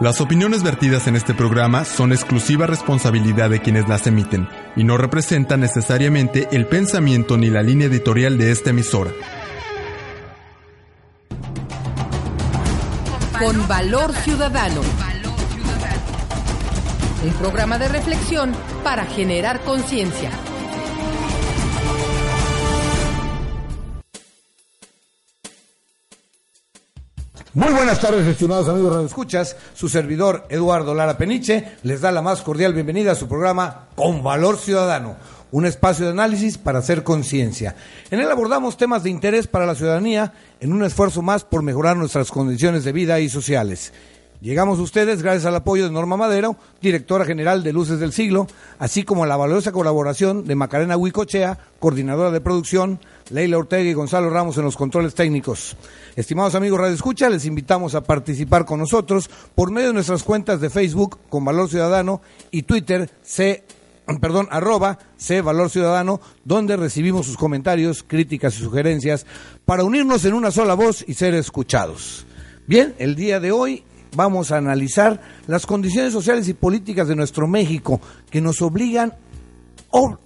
Las opiniones vertidas en este programa son exclusiva responsabilidad de quienes las emiten y no representan necesariamente el pensamiento ni la línea editorial de esta emisora. Con valor ciudadano. Un programa de reflexión para generar conciencia. Muy buenas tardes, estimados amigos de Escuchas. Su servidor Eduardo Lara Peniche les da la más cordial bienvenida a su programa Con Valor Ciudadano, un espacio de análisis para hacer conciencia. En él abordamos temas de interés para la ciudadanía en un esfuerzo más por mejorar nuestras condiciones de vida y sociales. Llegamos a ustedes gracias al apoyo de Norma Madero, directora general de Luces del Siglo, así como a la valiosa colaboración de Macarena Huicochea, coordinadora de producción, Leila Ortega y Gonzalo Ramos en los controles técnicos. Estimados amigos Radio Escucha, les invitamos a participar con nosotros por medio de nuestras cuentas de Facebook con Valor Ciudadano y Twitter C perdón, arroba C Valor Ciudadano, donde recibimos sus comentarios, críticas y sugerencias para unirnos en una sola voz y ser escuchados. Bien, el día de hoy vamos a analizar las condiciones sociales y políticas de nuestro México que nos obligan,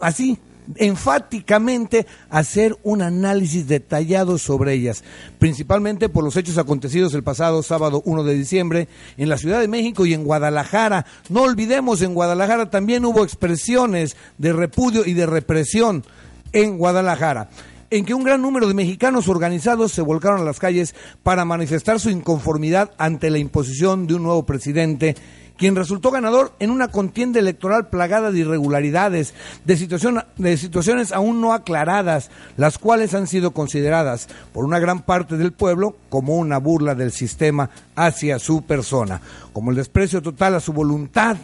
así, enfáticamente a hacer un análisis detallado sobre ellas, principalmente por los hechos acontecidos el pasado sábado 1 de diciembre en la Ciudad de México y en Guadalajara. No olvidemos, en Guadalajara también hubo expresiones de repudio y de represión en Guadalajara en que un gran número de mexicanos organizados se volcaron a las calles para manifestar su inconformidad ante la imposición de un nuevo presidente quien resultó ganador en una contienda electoral plagada de irregularidades, de, situación, de situaciones aún no aclaradas, las cuales han sido consideradas por una gran parte del pueblo como una burla del sistema hacia su persona, como el desprecio total a su voluntad,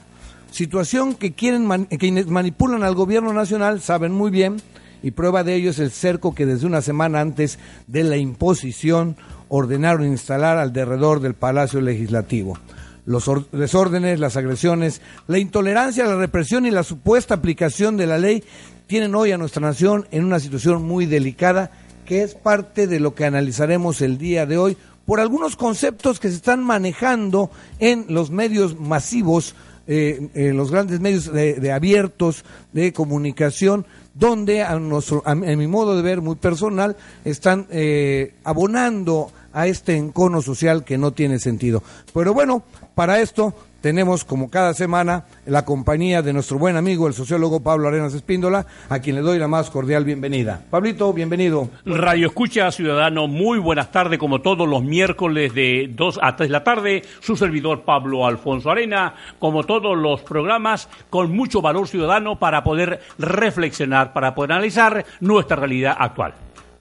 situación que quieren quienes manipulan al gobierno nacional saben muy bien y prueba de ello es el cerco que desde una semana antes de la imposición ordenaron instalar al derredor del Palacio Legislativo. Los desórdenes, las agresiones, la intolerancia, la represión y la supuesta aplicación de la ley tienen hoy a nuestra nación en una situación muy delicada que es parte de lo que analizaremos el día de hoy por algunos conceptos que se están manejando en los medios masivos, eh, en los grandes medios de abiertos de comunicación, donde a, nuestro, a, mi modo de ver muy personal están eh, abonando a este encono social que no tiene sentido. Pero bueno, para esto tenemos como cada semana la compañía de nuestro buen amigo el sociólogo Pablo Arenas Espíndola, a quien le doy la más cordial bienvenida. Pablito, bienvenido. Radio Escucha Ciudadano, muy buenas tardes, como todos los miércoles de 2 a 3 de la tarde, su servidor Pablo Alfonso Arena, como todos los programas, con mucho valor ciudadano para poder reflexionar, para poder analizar nuestra realidad actual.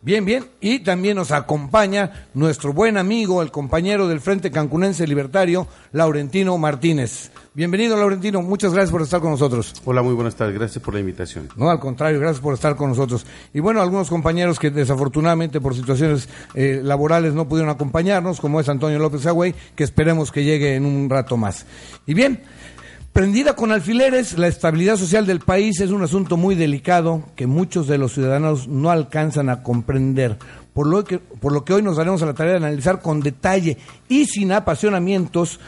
Bien, bien. Y también nos acompaña nuestro buen amigo, el compañero del Frente Cancunense Libertario, Laurentino Martínez. Bienvenido, Laurentino. Muchas gracias por estar con nosotros. Hola, muy buenas tardes. Gracias por la invitación. No, al contrario, gracias por estar con nosotros. Y bueno, algunos compañeros que desafortunadamente por situaciones eh, laborales no pudieron acompañarnos, como es Antonio López Agüey, que esperemos que llegue en un rato más. Y bien, Prendida con alfileres, la estabilidad social del país es un asunto muy delicado que muchos de los ciudadanos no alcanzan a comprender, por lo que, por lo que hoy nos daremos a la tarea de analizar con detalle y sin apasionamientos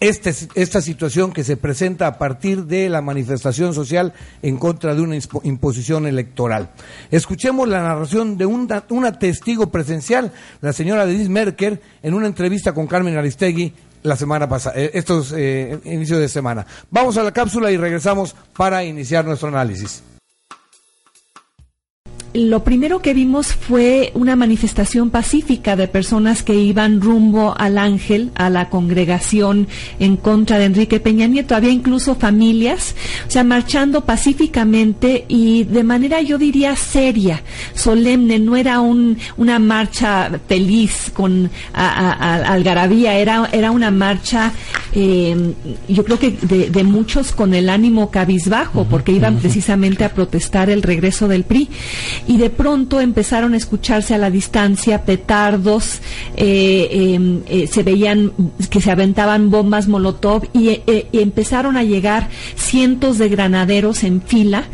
este, esta situación que se presenta a partir de la manifestación social en contra de una imposición electoral. Escuchemos la narración de una, una testigo presencial, la señora Denise Merker, en una entrevista con Carmen Aristegui la semana pasada, eh, estos eh, inicios de semana. Vamos a la cápsula y regresamos para iniciar nuestro análisis lo primero que vimos fue una manifestación pacífica de personas que iban rumbo al ángel, a la congregación en contra de Enrique Peña Nieto. Había incluso familias, o sea, marchando pacíficamente y de manera, yo diría, seria, solemne. No era un, una marcha feliz con algarabía, era, era una marcha, eh, yo creo que de, muchos con el ánimo cabizbajo, porque iban precisamente a protestar el regreso del PRI y de pronto empezaron a escucharse a la distancia petardos, eh, em, eh, se veían que se aventaban bombas molotov y, eh, empezaron a llegar cientos de granaderos en fila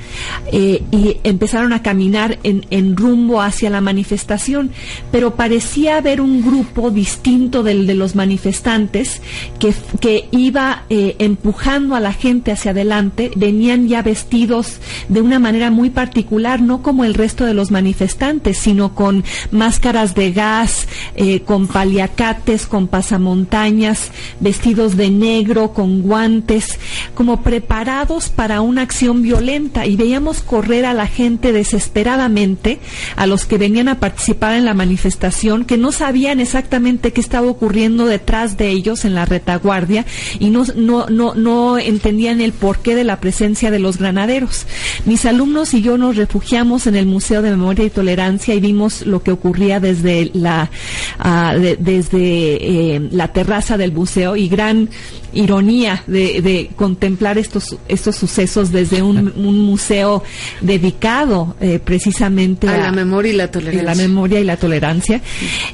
y empezaron a caminar en, rumbo hacia la manifestación, pero parecía haber un grupo distinto del de los manifestantes que, que iba empujando a la gente hacia adelante, venían ya vestidos de una manera muy particular, no como el resto de los manifestantes, sino con máscaras de gas, eh, con paliacates, con pasamontañas, vestidos de negro, con guantes, como preparados para una acción violenta y veíamos correr a la gente desesperadamente, a los que venían a participar en la manifestación, que no sabían exactamente qué estaba ocurriendo detrás de ellos en la retaguardia y no, no, no, no entendían el porqué de la presencia de los granaderos. Mis alumnos y yo nos refugiamos en el Museo de Memoria y Tolerancia y vimos lo que ocurría desde la, ah, desde eh, la terraza del museo y gran ironía de, contemplar estos, estos sucesos desde un, museo dedicado eh, precisamente a, la memoria y la tolerancia. la memoria y la tolerancia.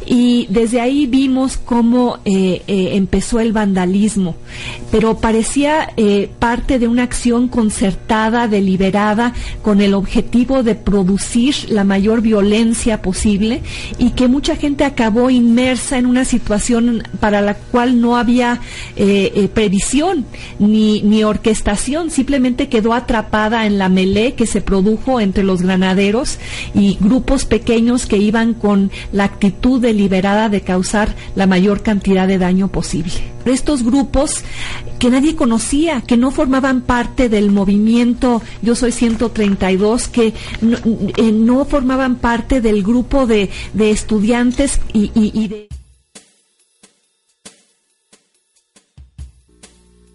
Y desde ahí vimos cómo eh, eh, empezó el vandalismo, pero parecía parte de una acción concertada, deliberada, con el objetivo de producir la mayor violencia posible y que mucha gente acabó inmersa en una situación para la cual no había previsión ni, ni orquestación, simplemente quedó atrapada en la melé que se produjo entre los granaderos y grupos pequeños que iban con la actitud deliberada de causar la mayor cantidad de daño posible. Estos grupos que nadie conocía, que no formaban parte del movimiento Yo Soy 132, que no, eh, no formaban parte del grupo de, de estudiantes y, y de...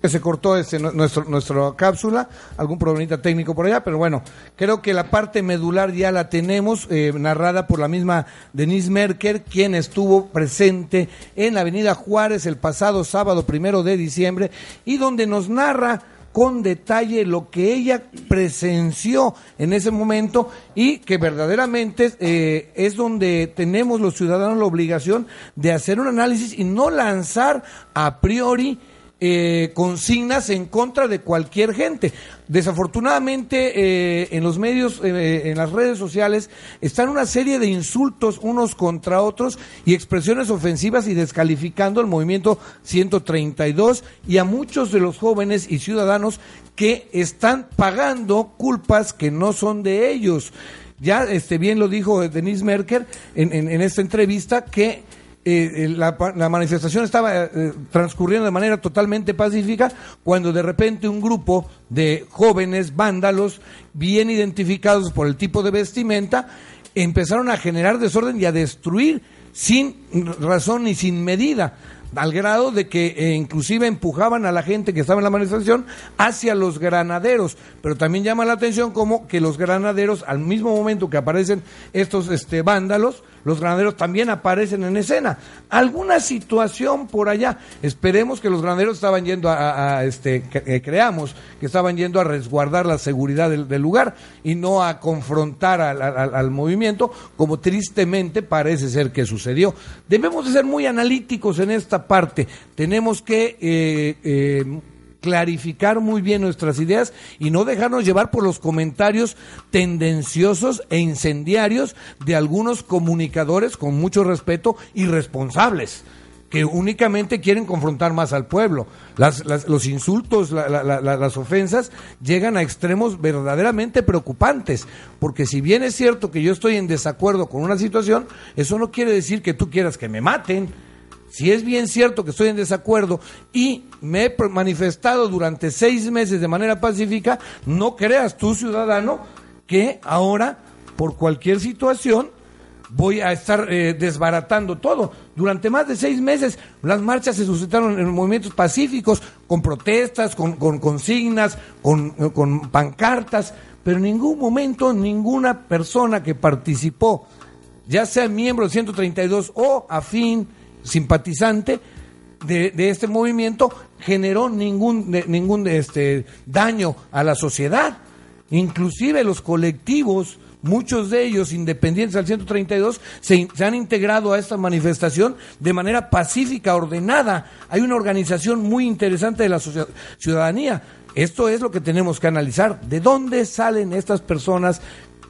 se cortó este, nuestro, nuestra cápsula, algún problemita técnico por allá, pero bueno, creo que la parte medular ya la tenemos, eh, narrada por la misma Denise Merker, quien estuvo presente en la Avenida Juárez el pasado sábado primero de diciembre y donde nos narra con detalle lo que ella presenció en ese momento y que verdaderamente eh, es donde tenemos los ciudadanos la obligación de hacer un análisis y no lanzar a priori eh, consignas en contra de cualquier gente. Desafortunadamente, eh, en los medios, eh, en las redes sociales, están una serie de insultos unos contra otros y expresiones ofensivas y descalificando el movimiento 132 y a muchos de los jóvenes y ciudadanos que están pagando culpas que no son de ellos. Ya este bien lo dijo Denise Merker en, en esta entrevista que eh, eh, la, manifestación estaba eh, transcurriendo de manera totalmente pacífica cuando de repente un grupo de jóvenes vándalos, bien identificados por el tipo de vestimenta, empezaron a generar desorden y a destruir sin razón ni sin medida al grado de que inclusive empujaban a la gente que estaba en la manifestación hacia los granaderos. Pero también llama la atención como que los granaderos, al mismo momento que aparecen estos este, vándalos, los granaderos también aparecen en escena. Alguna situación por allá. Esperemos que los granaderos estaban yendo a, este, eh, creamos que estaban yendo a resguardar la seguridad del, lugar y no a confrontar al, movimiento, como tristemente parece ser que sucedió. Debemos de ser muy analíticos en esta parte. Tenemos que eh, eh, clarificar muy bien nuestras ideas y no dejarnos llevar por los comentarios tendenciosos e incendiarios de algunos comunicadores, con mucho respeto, irresponsables que únicamente quieren confrontar más al pueblo. los insultos, las ofensas llegan a extremos verdaderamente preocupantes, porque si bien es cierto que yo estoy en desacuerdo con una situación, eso no quiere decir que tú quieras que me maten si es bien cierto que estoy en desacuerdo y me he manifestado durante seis meses de manera pacífica, no creas tú, ciudadano, que ahora, por cualquier situación, voy a estar eh, desbaratando todo. Durante más de seis meses las marchas se suscitaron en movimientos pacíficos, con protestas, con, consignas, con, con pancartas, pero en ningún momento ninguna persona que participó, ya sea miembro del 132 o afín, simpatizante de, este movimiento generó ningún, ningún este, daño a la sociedad. Inclusive los colectivos, muchos de ellos independientes al 132, se, se, han integrado a esta manifestación de manera pacífica, ordenada. Hay una organización muy interesante de la ciudadanía. Esto es lo que tenemos que analizar. ¿De dónde salen estas personas?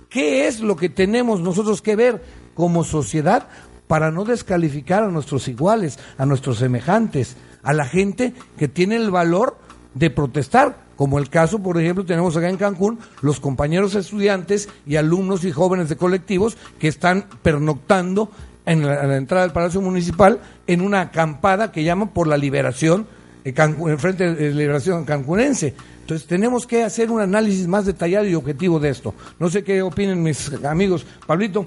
¿Qué es lo que tenemos nosotros que ver como sociedad para no descalificar a nuestros iguales, a nuestros semejantes, a la gente que tiene el valor de protestar, como el caso, por ejemplo, tenemos acá en Cancún los compañeros estudiantes y alumnos y jóvenes de colectivos que están pernoctando en la, entrada del Palacio Municipal en una acampada que llaman por la liberación, eh, frente de liberación cancunense. Entonces tenemos que hacer un análisis más detallado y objetivo de esto. No sé qué opinen mis amigos. Pablito.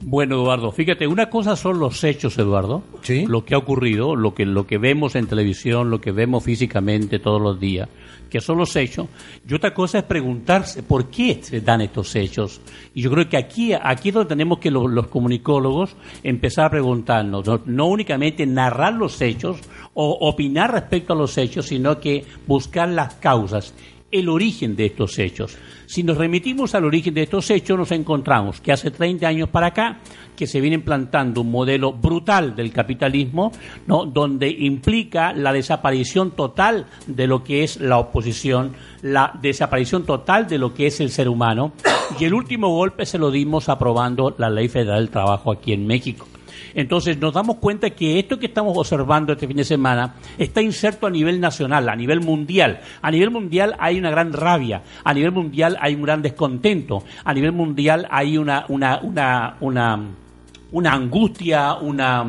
Bueno, Eduardo, fíjate, una cosa son los hechos, Eduardo. Sí. Lo que ha ocurrido, lo que, lo que vemos en televisión, lo que vemos físicamente todos los días, que son los hechos. Y otra cosa es preguntarse por qué se dan estos hechos. Y yo creo que aquí, aquí es donde tenemos que los, los comunicólogos empezar a preguntarnos, no, no únicamente narrar los hechos o opinar respecto a los hechos, sino que buscar las causas el origen de estos hechos. Si nos remitimos al origen de estos hechos, nos encontramos que hace 30 años para acá, que se viene implantando un modelo brutal del capitalismo, ¿no? donde implica la desaparición total de lo que es la oposición, la desaparición total de lo que es el ser humano, y el último golpe se lo dimos aprobando la Ley Federal del Trabajo aquí en México. Entonces nos damos cuenta que esto que estamos observando este fin de semana está inserto a nivel nacional, a nivel mundial. A nivel mundial hay una gran rabia, a nivel mundial hay un gran descontento, a nivel mundial hay una, una, una, una, una angustia, una...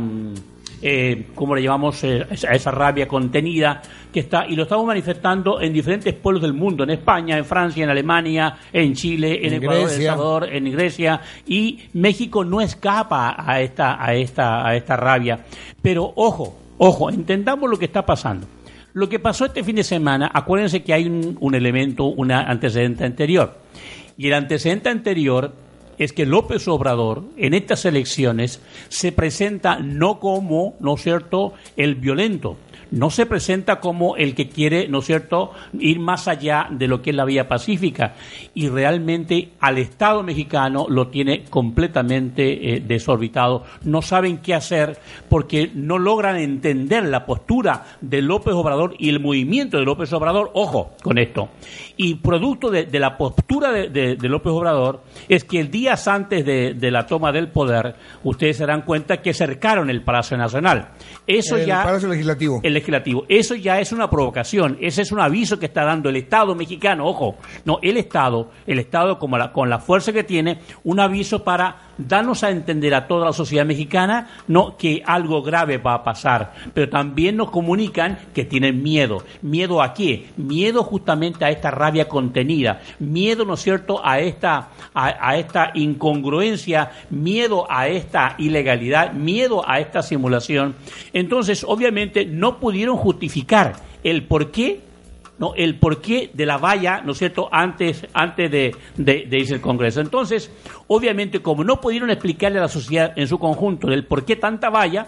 eh, ¿cómo le llamamos eh, esa, esa rabia contenida que está y lo estamos manifestando en diferentes pueblos del mundo, en España, en Francia, en Alemania, en Chile, en, En Ecuador, en El Grecia. Salvador, en Grecia y México no escapa a esta a esta a esta rabia, pero ojo, ojo, entendamos lo que está pasando. Lo que pasó este fin de semana, acuérdense que hay un, un elemento, un antecedente anterior. Y el antecedente anterior es que López Obrador en estas elecciones se presenta no como, ¿no es cierto?, el violento, no se presenta como el que quiere, ¿no es cierto?, ir más allá de lo que es la vía pacífica. Y realmente al Estado mexicano lo tiene completamente eh, desorbitado. No saben qué hacer porque no logran entender la postura de López Obrador y el movimiento de López Obrador. Ojo con esto. Y producto de, de la postura de, de- de López Obrador es que el días antes de, de la toma del poder, ustedes se dan cuenta que cercaron el Palacio Nacional. Eso el ya Palacio Legislativo. el legislativo. Eso ya es una provocación, ese es un aviso que está dando el Estado mexicano, ojo, no, el Estado, el Estado como la, con la fuerza que tiene, un aviso para darnos a entender a toda la sociedad mexicana que algo grave va a pasar, pero también nos comunican que tienen miedo. ¿Miedo a qué? Miedo justamente a esta rabia contenida, miedo, ¿no es cierto?, a esta, a, a esta incongruencia, miedo a esta ilegalidad, miedo a esta simulación. Entonces, obviamente, no pudieron justificar el por qué ¿no? el porqué de la valla, ¿no es cierto?, antes, antes de, de- de irse al Congreso. Entonces, obviamente, como no pudieron explicarle a la sociedad en su conjunto el por qué tanta valla,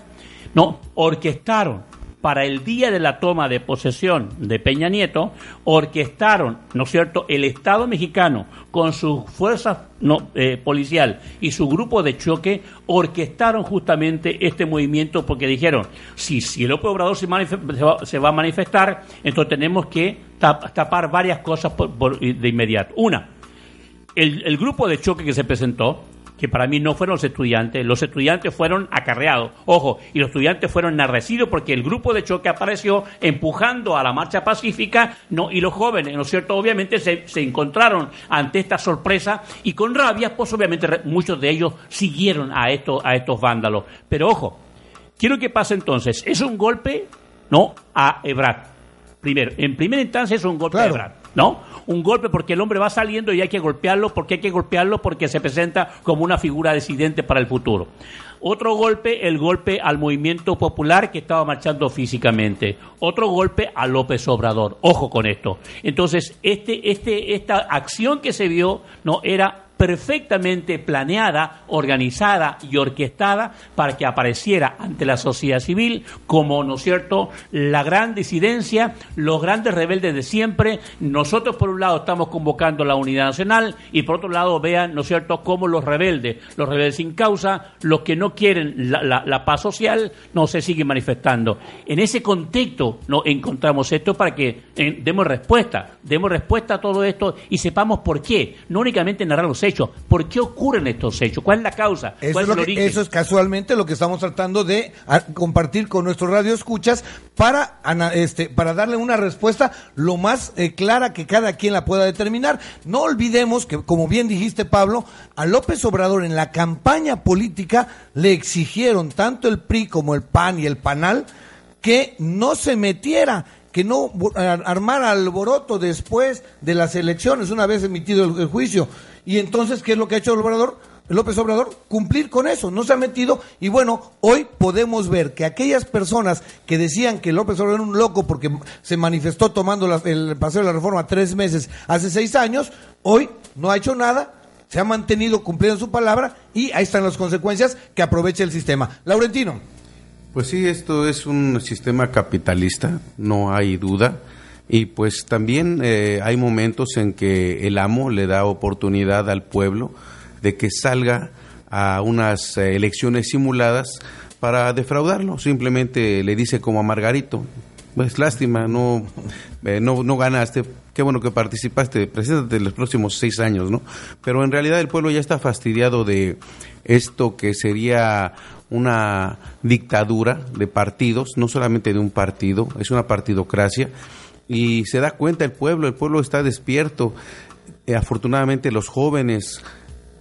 no, orquestaron para el día de la toma de posesión de Peña Nieto, orquestaron, ¿no es cierto?, el Estado mexicano con su fuerza no, eh, policial y su grupo de choque, orquestaron justamente este movimiento porque dijeron, si, si el Obrador se, va, se va a manifestar, entonces tenemos que tap- tapar varias cosas por- de inmediato. Una, el grupo de choque que se presentó, que para mí no fueron los estudiantes, los estudiantes fueron acarreados, ojo, y los estudiantes fueron enardecidos porque el grupo de choque apareció empujando a la marcha pacífica, no, y los jóvenes, ¿no es cierto? Obviamente se, se encontraron ante esta sorpresa y con rabia, pues obviamente muchos de ellos siguieron a estos, a estos vándalos. Pero ojo, quiero que pase entonces, es un golpe, ¿no? A Ebrat. Primero, en primera instancia es un golpe Claro. a Ebrard, ¿no? Un golpe porque el hombre va saliendo y hay que golpearlo, porque hay que golpearlo porque se presenta como una figura disidente para el futuro. Otro golpe, el golpe al movimiento popular que estaba marchando físicamente. Otro golpe a López Obrador. Ojo con esto. Entonces, este, este, esta acción que se vio no era perfectamente planeada, organizada y orquestada para que apareciera ante la sociedad civil como, ¿no es cierto?, la gran disidencia, los grandes rebeldes de siempre. Nosotros, por un lado, estamos convocando la unidad nacional y, por otro lado, vean, ¿no es cierto?, cómo los rebeldes, los rebeldes sin causa, los que no quieren la, paz social, no se siguen manifestando. En ese contexto no encontramos esto para que eh, demos respuesta, demos respuesta a todo esto y sepamos por qué, no únicamente narrar los hechos, hechos. ¿Por qué ocurren estos hechos? ¿Cuál es la causa? Eso ¿Cuál es, es lo el que- origen? eso es casualmente lo que estamos tratando de a- compartir con nuestro radio escuchas para, este, para darle una respuesta lo más eh, clara que cada quien la pueda determinar. No olvidemos que, como bien dijiste Pablo, a López Obrador en la campaña política le exigieron tanto el PRI como el PAN y el PANAL que no se metiera, que no armara alboroto después de las elecciones, una vez emitido el juicio. Y entonces, ¿qué es lo que ha hecho el Obrador? López Obrador, cumplir con eso, no se ha metido y bueno, hoy podemos ver que aquellas personas que decían que López Obrador era un loco porque se manifestó tomando la- el paseo de la reforma tres meses hace seis años, hoy no ha hecho nada, se ha mantenido cumpliendo su palabra y ahí están las consecuencias que aprovecha el sistema. Laurentino. Pues sí, esto es un sistema capitalista, no hay duda. Y pues también eh, hay momentos en que el amo le da oportunidad al pueblo de que salga a unas eh, elecciones simuladas para defraudarlo. Simplemente le dice como a Margarito, pues lástima, no, eh, no, no ganaste, qué bueno que participaste, preséntate los próximos seis años, ¿no? Pero en realidad el pueblo ya está fastidiado de esto que sería una dictadura de partidos, no solamente de un partido, es una partidocracia, y se da cuenta el pueblo, el pueblo está despierto, Eh, afortunadamente los jóvenes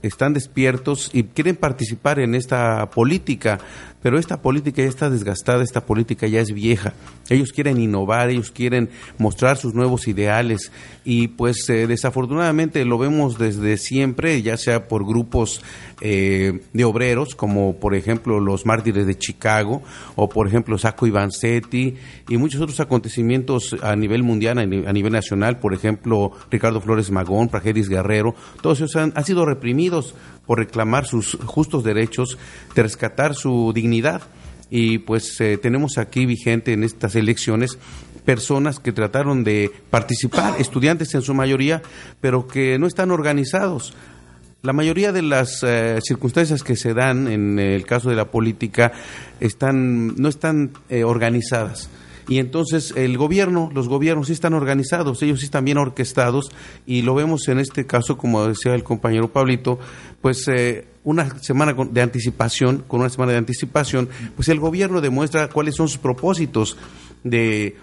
están despiertos y quieren participar en esta política, pero esta política ya está desgastada, esta política ya es vieja. Ellos quieren innovar, ellos quieren mostrar sus nuevos ideales y pues eh, desafortunadamente lo vemos desde siempre, ya sea por grupos eh, de obreros, como por ejemplo los mártires de Chicago, o por ejemplo Sacco Vanzetti, y muchos otros acontecimientos a nivel mundial, a ni- a nivel nacional, por ejemplo Ricardo Flores Magón, Prageris Guerrero, todos ellos han sido reprimidos por reclamar sus justos derechos, de rescatar su dignidad. Y pues eh, tenemos aquí vigente en estas elecciones personas que trataron de participar, estudiantes en su mayoría, pero que no están organizados. La mayoría de las eh, circunstancias que se dan en el caso de la política están, no están eh, organizadas. Y entonces el gobierno, los gobiernos sí están organizados, ellos sí están bien orquestados y lo vemos en este caso, como decía el compañero Pablito, pues eh, una semana de anticipación, con una semana de anticipación, pues el gobierno demuestra cuáles son sus propósitos de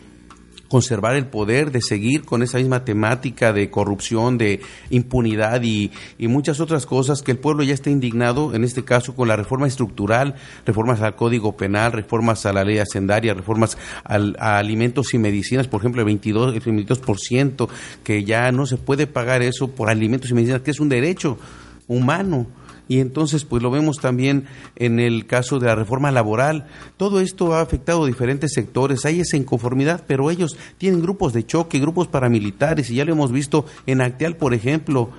conservar el poder, de seguir con esa misma temática de corrupción, de impunidad y, y muchas otras cosas que el pueblo ya está indignado, en este caso con la reforma estructural, reformas al Código Penal, reformas a la ley hacendaria, reformas al- a alimentos y medicinas, por ejemplo, el 22, el 22%, que ya no se puede pagar eso por alimentos y medicinas, que es un derecho humano. Y entonces, pues lo vemos también en el caso de la reforma laboral. Todo esto ha afectado a diferentes sectores. Hay esa inconformidad, pero ellos tienen grupos de choque, grupos paramilitares, y ya lo hemos visto en Acteal, por ejemplo.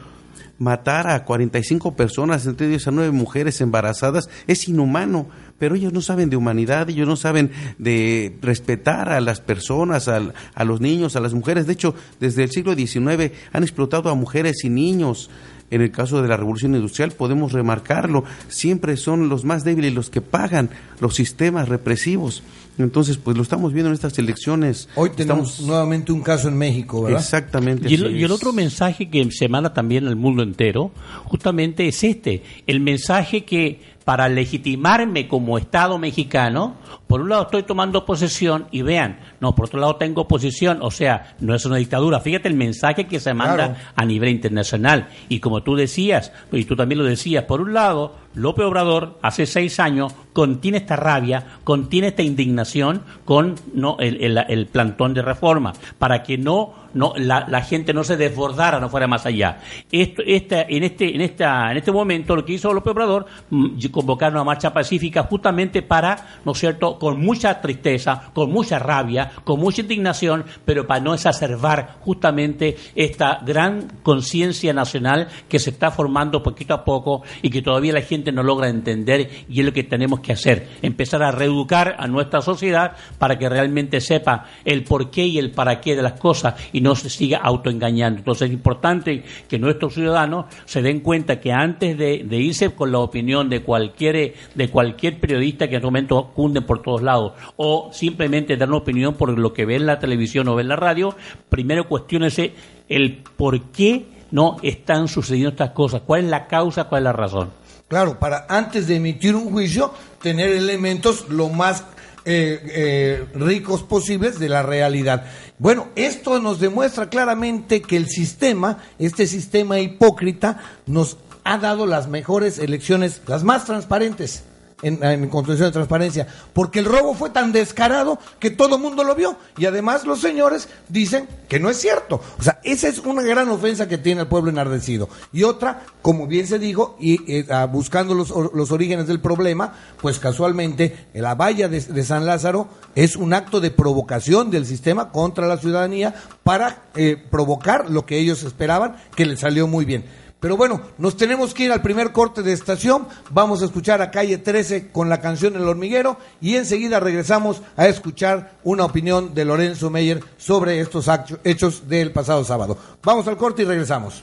Matar a 45 personas, entre ellos a nueve mujeres embarazadas, es inhumano, pero ellos no saben de humanidad, ellos no saben de respetar a las personas, al- a los niños, a las mujeres. De hecho, desde el siglo XIX han explotado a mujeres y niños. En el caso de la revolución industrial podemos remarcarlo, siempre son los más débiles los que pagan los sistemas represivos. Entonces, pues lo estamos viendo en estas elecciones. Hoy tenemos Estamos- nuevamente un caso en México, ¿verdad? Exactamente. Y el, y el otro mensaje que se manda también al mundo entero, justamente es este, el mensaje que para legitimarme como Estado mexicano, por un lado estoy tomando posesión y vean, no, por otro lado tengo posesión, o sea, no es una dictadura. Fíjate el mensaje que se manda Claro. a nivel internacional. Y como tú decías, y tú también lo decías, por un lado, López Obrador hace seis años contiene esta rabia, contiene esta indignación con no el, el- el plantón de reforma, para que no, no la, gente no se desbordara, no fuera más allá. Esto, esta, en, este, en, esta, en este momento lo que hizo López Obrador, mm, convocar una marcha pacífica justamente para, ¿no es cierto?, con mucha tristeza, con mucha rabia, con mucha indignación, pero para no exacerbar justamente esta gran conciencia nacional que se está formando poquito a poco y que todavía la gente no logra entender y es lo que tenemos que hacer, empezar a reeducar a nuestra sociedad para que realmente sepa el porqué y el para qué de las cosas se siga autoengañando. Entonces es importante que nuestros ciudadanos se den cuenta que antes de, irse con la opinión de cualquier, de cualquier periodista que en este momento cunde por todos lados o simplemente dar una opinión por lo que ve en la televisión o ve en la radio, primero cuestiónese el por qué no están sucediendo estas cosas? ¿Cuál es la causa? ¿Cuál es la razón? Claro, para antes de emitir un juicio, tener elementos lo más eh, eh, ricos posibles de la realidad. Bueno, esto nos demuestra claramente que el sistema, este sistema hipócrita, nos ha dado las mejores elecciones, las más transparentes en, en construcción de transparencia, porque el robo fue tan descarado que todo el mundo lo vio y además los señores dicen que no es cierto. O sea, esa es una gran ofensa que tiene el pueblo enardecido. Y otra, como bien se dijo, y eh, ah, buscando los, los, orígenes del problema, pues casualmente la valla de, de, San Lázaro es un acto de provocación del sistema contra la ciudadanía para eh, provocar lo que ellos esperaban, que les salió muy bien. Pero bueno, nos tenemos que ir al primer corte de estación. Vamos a escuchar a Calle 13 con la canción El Hormiguero y enseguida regresamos a escuchar una opinión de Lorenzo Meyer sobre estos hechos del pasado sábado. Vamos al corte y regresamos.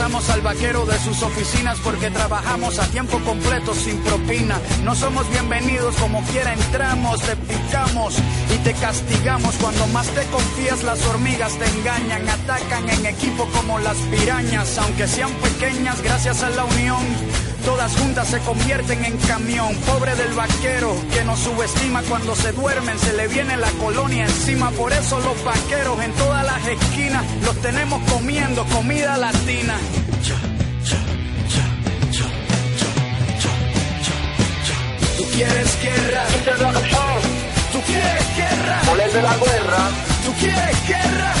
al vaquero de sus oficinas porque trabajamos a tiempo completo sin propina. No somos bienvenidos como quiera entramos, te picamos y te castigamos. Cuando más te confías las hormigas te engañan, atacan en equipo como las pirañas, aunque sean pequeñas gracias a la unión. Todas juntas se convierten en camión, pobre del vaquero que nos subestima cuando se duermen, se le viene la colonia encima. Por eso los vaqueros en todas las esquinas los tenemos comiendo comida latina. Tú quieres guerra. Tú quieres guerra. de la guerra. Tú quieres guerra.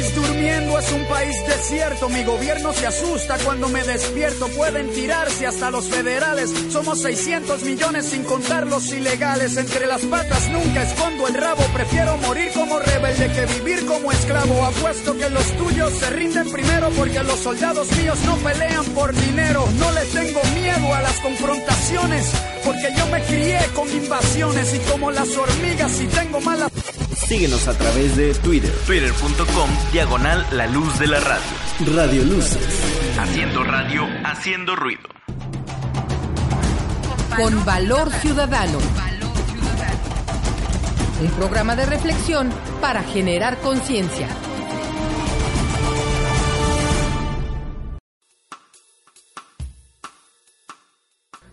País durmiendo es un país desierto. Mi gobierno se asusta cuando me despierto. Pueden tirarse hasta los federales. Somos 600 millones sin contar los ilegales. Entre las patas nunca escondo el rabo. Prefiero morir como rebelde que vivir como esclavo. Apuesto que los tuyos se rinden primero porque los soldados míos no pelean por dinero. No le tengo miedo a las confrontaciones porque yo me crié con invasiones y como las hormigas si tengo malas Síguenos a través de Twitter. Twitter.com Diagonal La Luz de la Radio. Radio Luces. Haciendo radio, haciendo ruido. Con valor ciudadano. Un programa de reflexión para generar conciencia.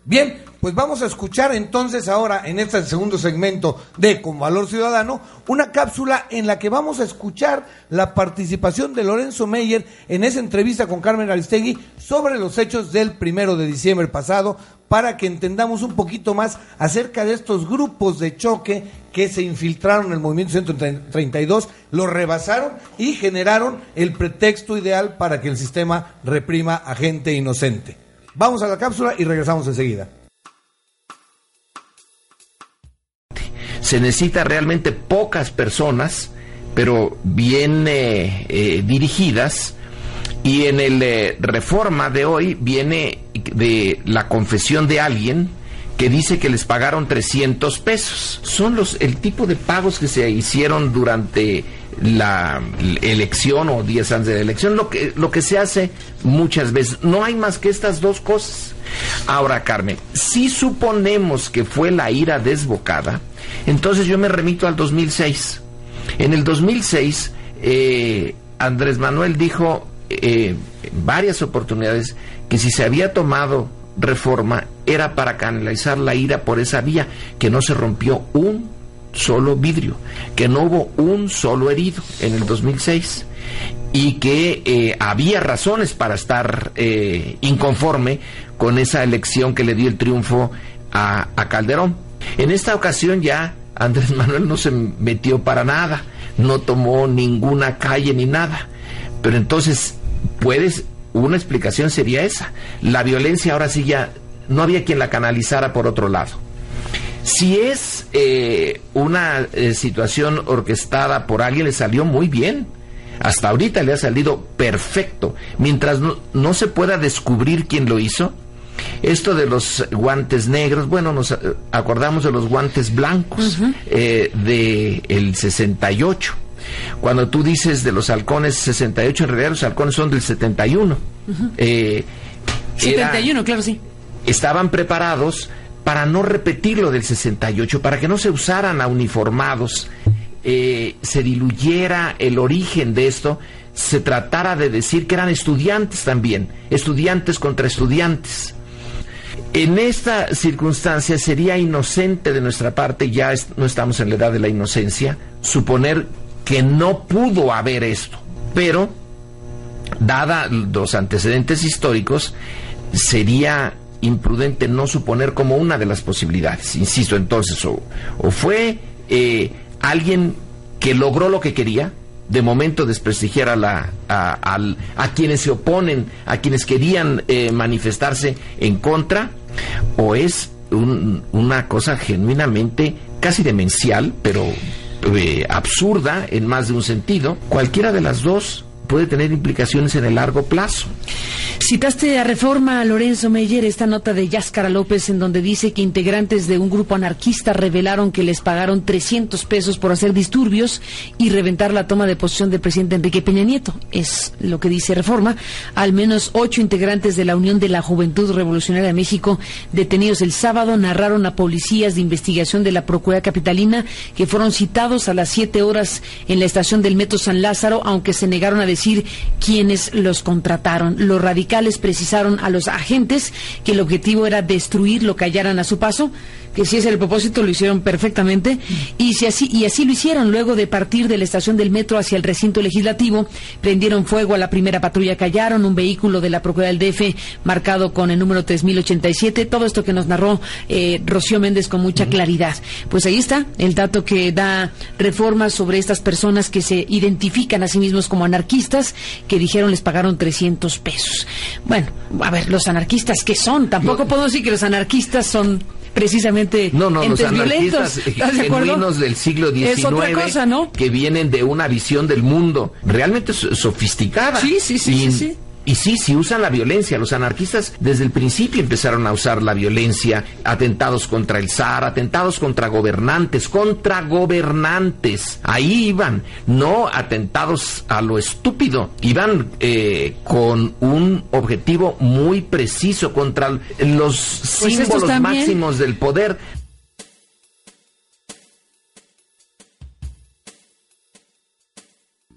Bien, pues vamos a escuchar entonces ahora en este segundo segmento de Con Valor Ciudadano una cápsula en la que vamos a escuchar la participación de Lorenzo Meyer en esa entrevista con Carmen Aristegui sobre los hechos del primero de diciembre pasado para que entendamos un poquito más acerca de estos grupos de choque que se infiltraron en el movimiento 132, lo rebasaron y generaron el pretexto ideal para que el sistema reprima a gente inocente. Vamos a la cápsula y regresamos enseguida. Se necesita realmente pocas personas, pero bien eh, eh, dirigidas. Y en el eh, reforma de hoy viene de la confesión de alguien que dice que les pagaron 300 pesos. Son los el tipo de pagos que se hicieron durante la elección o días antes de la elección, lo que, lo que se hace muchas veces. No hay más que estas dos cosas. Ahora, Carmen, si suponemos que fue la ira desbocada, entonces yo me remito al 2006. En el 2006, eh, Andrés Manuel dijo eh, en varias oportunidades que si se había tomado reforma era para canalizar la ira por esa vía, que no se rompió un solo vidrio, que no hubo un solo herido en el 2006 y que eh, había razones para estar eh, inconforme con esa elección que le dio el triunfo a, Calderón. En esta ocasión ya Andrés Manuel no se metió para nada, no tomó ninguna calle ni nada. Pero entonces, puedes, una explicación sería esa. La violencia ahora sí ya no había quien la canalizara por otro lado. Si es eh, una eh, situación orquestada por alguien, le salió muy bien. Hasta ahorita le ha salido perfecto. Mientras no se pueda descubrir quién lo hizo, esto de los guantes negros, bueno, nos eh, acordamos de los guantes blancos eh, de el 68. Cuando tú dices de los halcones 68, en realidad los halcones son del 71. Eh, era- 71, claro, sí. estaban preparados para no repetir lo del 68, para que no se usaran a uniformados, eh, se diluyera el origen de esto, se tratara de decir que eran estudiantes también, estudiantes contra estudiantes. En esta circunstancia sería inocente de nuestra parte, ya no estamos en la edad de la inocencia, suponer que no pudo haber esto. Pero, dada los antecedentes históricos, sería imprudente no suponer como una de las posibilidades. Insisto, entonces, o, fue eh, alguien que logró lo que quería, de momento desprestigiar a, la, a, a quienes se oponen, a quienes querían eh, manifestarse en contra, o es un- una cosa genuinamente casi demencial, pero eh, absurda en más de un sentido. Cualquiera de las dos puede tener implicaciones en el largo plazo. Citaste a Reforma Lorenzo Meyer esta nota de Yáscara López en donde dice que integrantes de un grupo anarquista revelaron que les pagaron 300 pesos por hacer disturbios y reventar la toma de posesión del presidente Enrique Peña Nieto. Es lo que dice Reforma. Al menos ocho integrantes de la Unión de la Juventud Revolucionaria de México detenidos el sábado narraron a policías de investigación de la Procuraduría Capitalina que fueron citados a las siete horas en la estación del Metro San Lázaro, aunque se negaron a decir quiénes los contrataron. Los radicales precisaron a los agentes que el objetivo era destruir lo que hallaran a su paso, que si era el propósito lo hicieron perfectamente. Y si así y así lo hicieron luego de partir de la estación del metro hacia el recinto legislativo prendieron fuego a la primera patrulla que hallaron un vehículo de la Procuraduría del DF marcado con el número 3087 todo esto que nos narró eh, Rocío Méndez con mucha claridad. Pues ahí está el dato que da reforma sobre estas personas que se identifican a sí mismos como anarquistas que dijeron les pagaron 300 pesos. Bueno a ver los anarquistas qué son tampoco puedo decir que los anarquistas son precisamente No, no, los violentos. anarquistas ¿Estás de acuerdo? genuinos del siglo XIX Es otra cosa, ¿no? que vienen de una visión del mundo realmente so- sofisticada. Sí, sí, sí, Y, sí, sí. Y sí, sí usan la violencia. Los anarquistas desde el principio empezaron a usar la violencia, atentados contra el zar, atentados contra gobernantes, contra gobernantes. Ahí iban, no atentados a lo estúpido. Iban eh, con un objetivo muy preciso contra los Pues símbolos máximos del poder.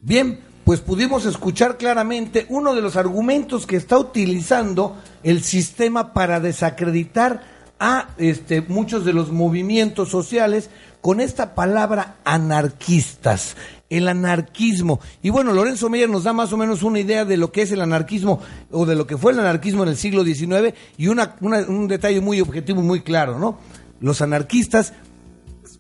Bien, pues pudimos escuchar claramente uno de los argumentos que está utilizando el sistema para desacreditar a este, muchos de los movimientos sociales con esta palabra anarquistas, el anarquismo. Y bueno, Lorenzo Meyer nos da más o menos una idea de lo que es el anarquismo o de lo que fue el anarquismo en el siglo XIX y un detalle muy objetivo muy claro, ¿no? Los anarquistas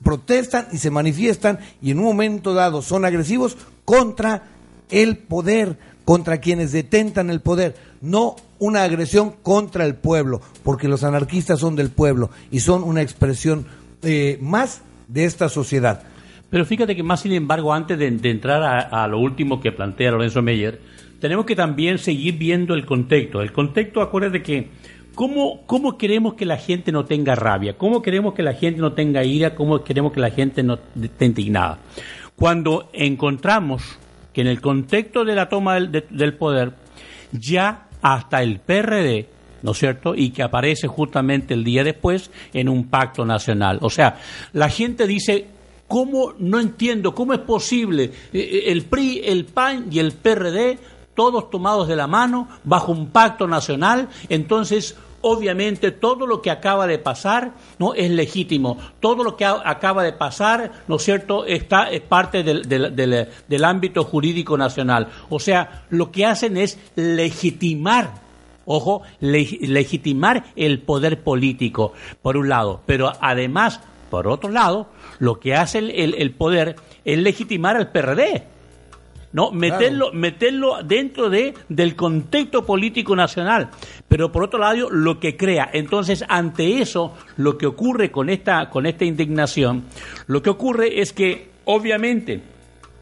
protestan y se manifiestan y en un momento dado son agresivos contra el poder, contra quienes detentan el poder, no una agresión contra el pueblo, porque los anarquistas son del pueblo y son una expresión eh, más de esta sociedad. Pero fíjate que más sin embargo, antes de, entrar a, a lo último que plantea Lorenzo Meyer, tenemos que también seguir viendo el contexto. El contexto, acuérdate que ¿cómo, ¿cómo queremos que la gente no tenga rabia? ¿Cómo queremos que la gente no tenga ira? ¿Cómo queremos que la gente no esté indignada? Cuando encontramos que en el contexto de la toma del, de- del poder, ya hasta el PRD, ¿no es cierto? Y que aparece justamente el día después en un pacto nacional. O sea, la gente dice, ¿cómo no entiendo? ¿Cómo es posible? Eh, eh, El PRI, el PAN y el PRD, todos tomados de la mano, bajo un pacto nacional, entonces obviamente todo lo que acaba de pasar no es legítimo. Todo lo que acaba de pasar no es cierto está es parte del, del- del- ámbito jurídico nacional. O sea lo que hacen es legitimar ojo le- legitimar el poder político por un lado. Pero además por otro lado lo que hace el, el- el poder es legitimar al PRD ¿no? Meterlo, meterlo dentro de, del contexto político nacional. Pero por otro lado, lo que crea. Entonces, ante eso, lo que ocurre con esta, con esta indignación, lo que ocurre es que, obviamente,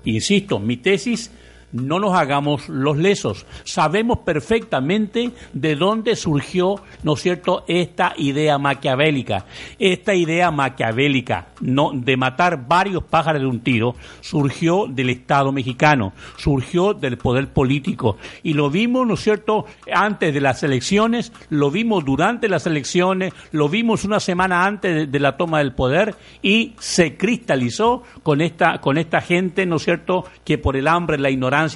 insisto, mi tesis, no nos hagamos los lesos. Sabemos perfectamente de dónde surgió, ¿no es cierto?, esta idea maquiavélica. Esta idea maquiavélica, no, de matar varios pájaros de un tiro, surgió del Estado mexicano, surgió del poder político. Y lo vimos, ¿no es cierto?, antes de las elecciones, lo vimos durante las elecciones, lo vimos una semana antes de, la toma del poder y se cristalizó con esta, con esta gente, ¿no es cierto?, que por el hambre, la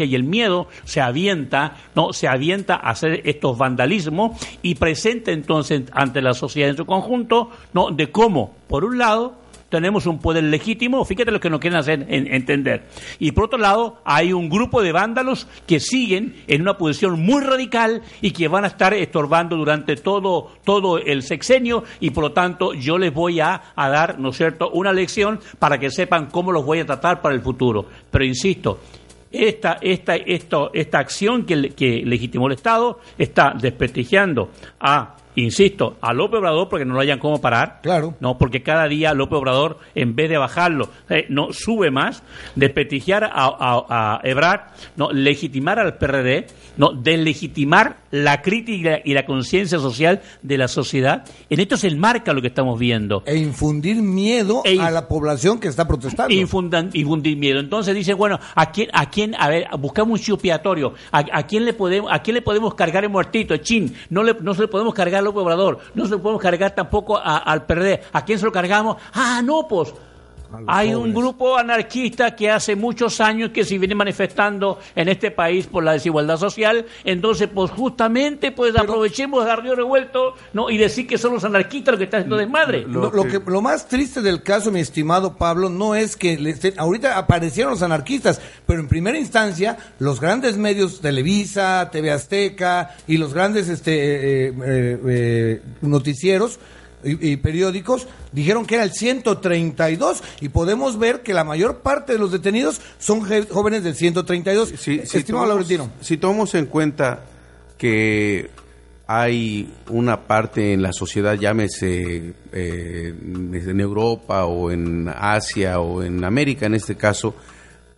y el miedo se avienta, ¿no? Se avienta a hacer estos vandalismos y presenta entonces ante la sociedad en su conjunto, ¿no? De cómo, por un lado, tenemos un poder legítimo, fíjate lo que nos quieren hacer en- entender. Y por otro lado, hay un grupo de vándalos que siguen en una posición muy radical y que van a estar estorbando durante todo, todo el sexenio y por lo tanto yo les voy a, a dar, ¿no es cierto?, una lección para que sepan cómo los voy a tratar para el futuro. Pero insisto, esta, esta, esto, esta acción que, que legitimó el Estado está desprestigiando a, insisto, a López Obrador porque no lo hayan cómo parar. Claro. No, porque cada día López Obrador, en vez de bajarlo, eh, no sube más, desprestigiar a, a, a Ebrard, no, legitimar al PRD, no, deslegitimar la crítica y la conciencia social de la sociedad. En esto se enmarca lo que estamos viendo. E infundir miedo a la población que está protestando. Infundan- infundir miedo. Entonces dice, bueno, ¿a quién, a quién, a ver, buscamos un chivo expiatorio? ¿A, a quién le podemos, a quién le podemos cargar el muertito? Chin, no le, no se le podemos cargar al Obrador, no se le podemos cargar tampoco a- al PRD. ¿A quién se lo cargamos? Ah, no, pues. Hay un grupo anarquista que hace muchos años que se viene manifestando en este país por la desigualdad social, entonces pues justamente pues aprovechemos dar río revuelto ¿no? y decir que son los anarquistas los que están haciendo desmadre. Lo, lo que, lo más triste del caso, mi estimado Pablo, no es que le estén- ahorita aparecieron los anarquistas, pero en primera instancia los grandes medios Televisa, TV Azteca y los grandes este, eh, eh, eh, noticieros y, y periódicos dijeron que era el 132 y podemos ver que la mayor parte de los detenidos son jóvenes del 132. Si Estimado tomamos- Laurentino. Si tomamos en cuenta que hay una parte en la sociedad, llámese eh, en Europa o en Asia o en América en este caso,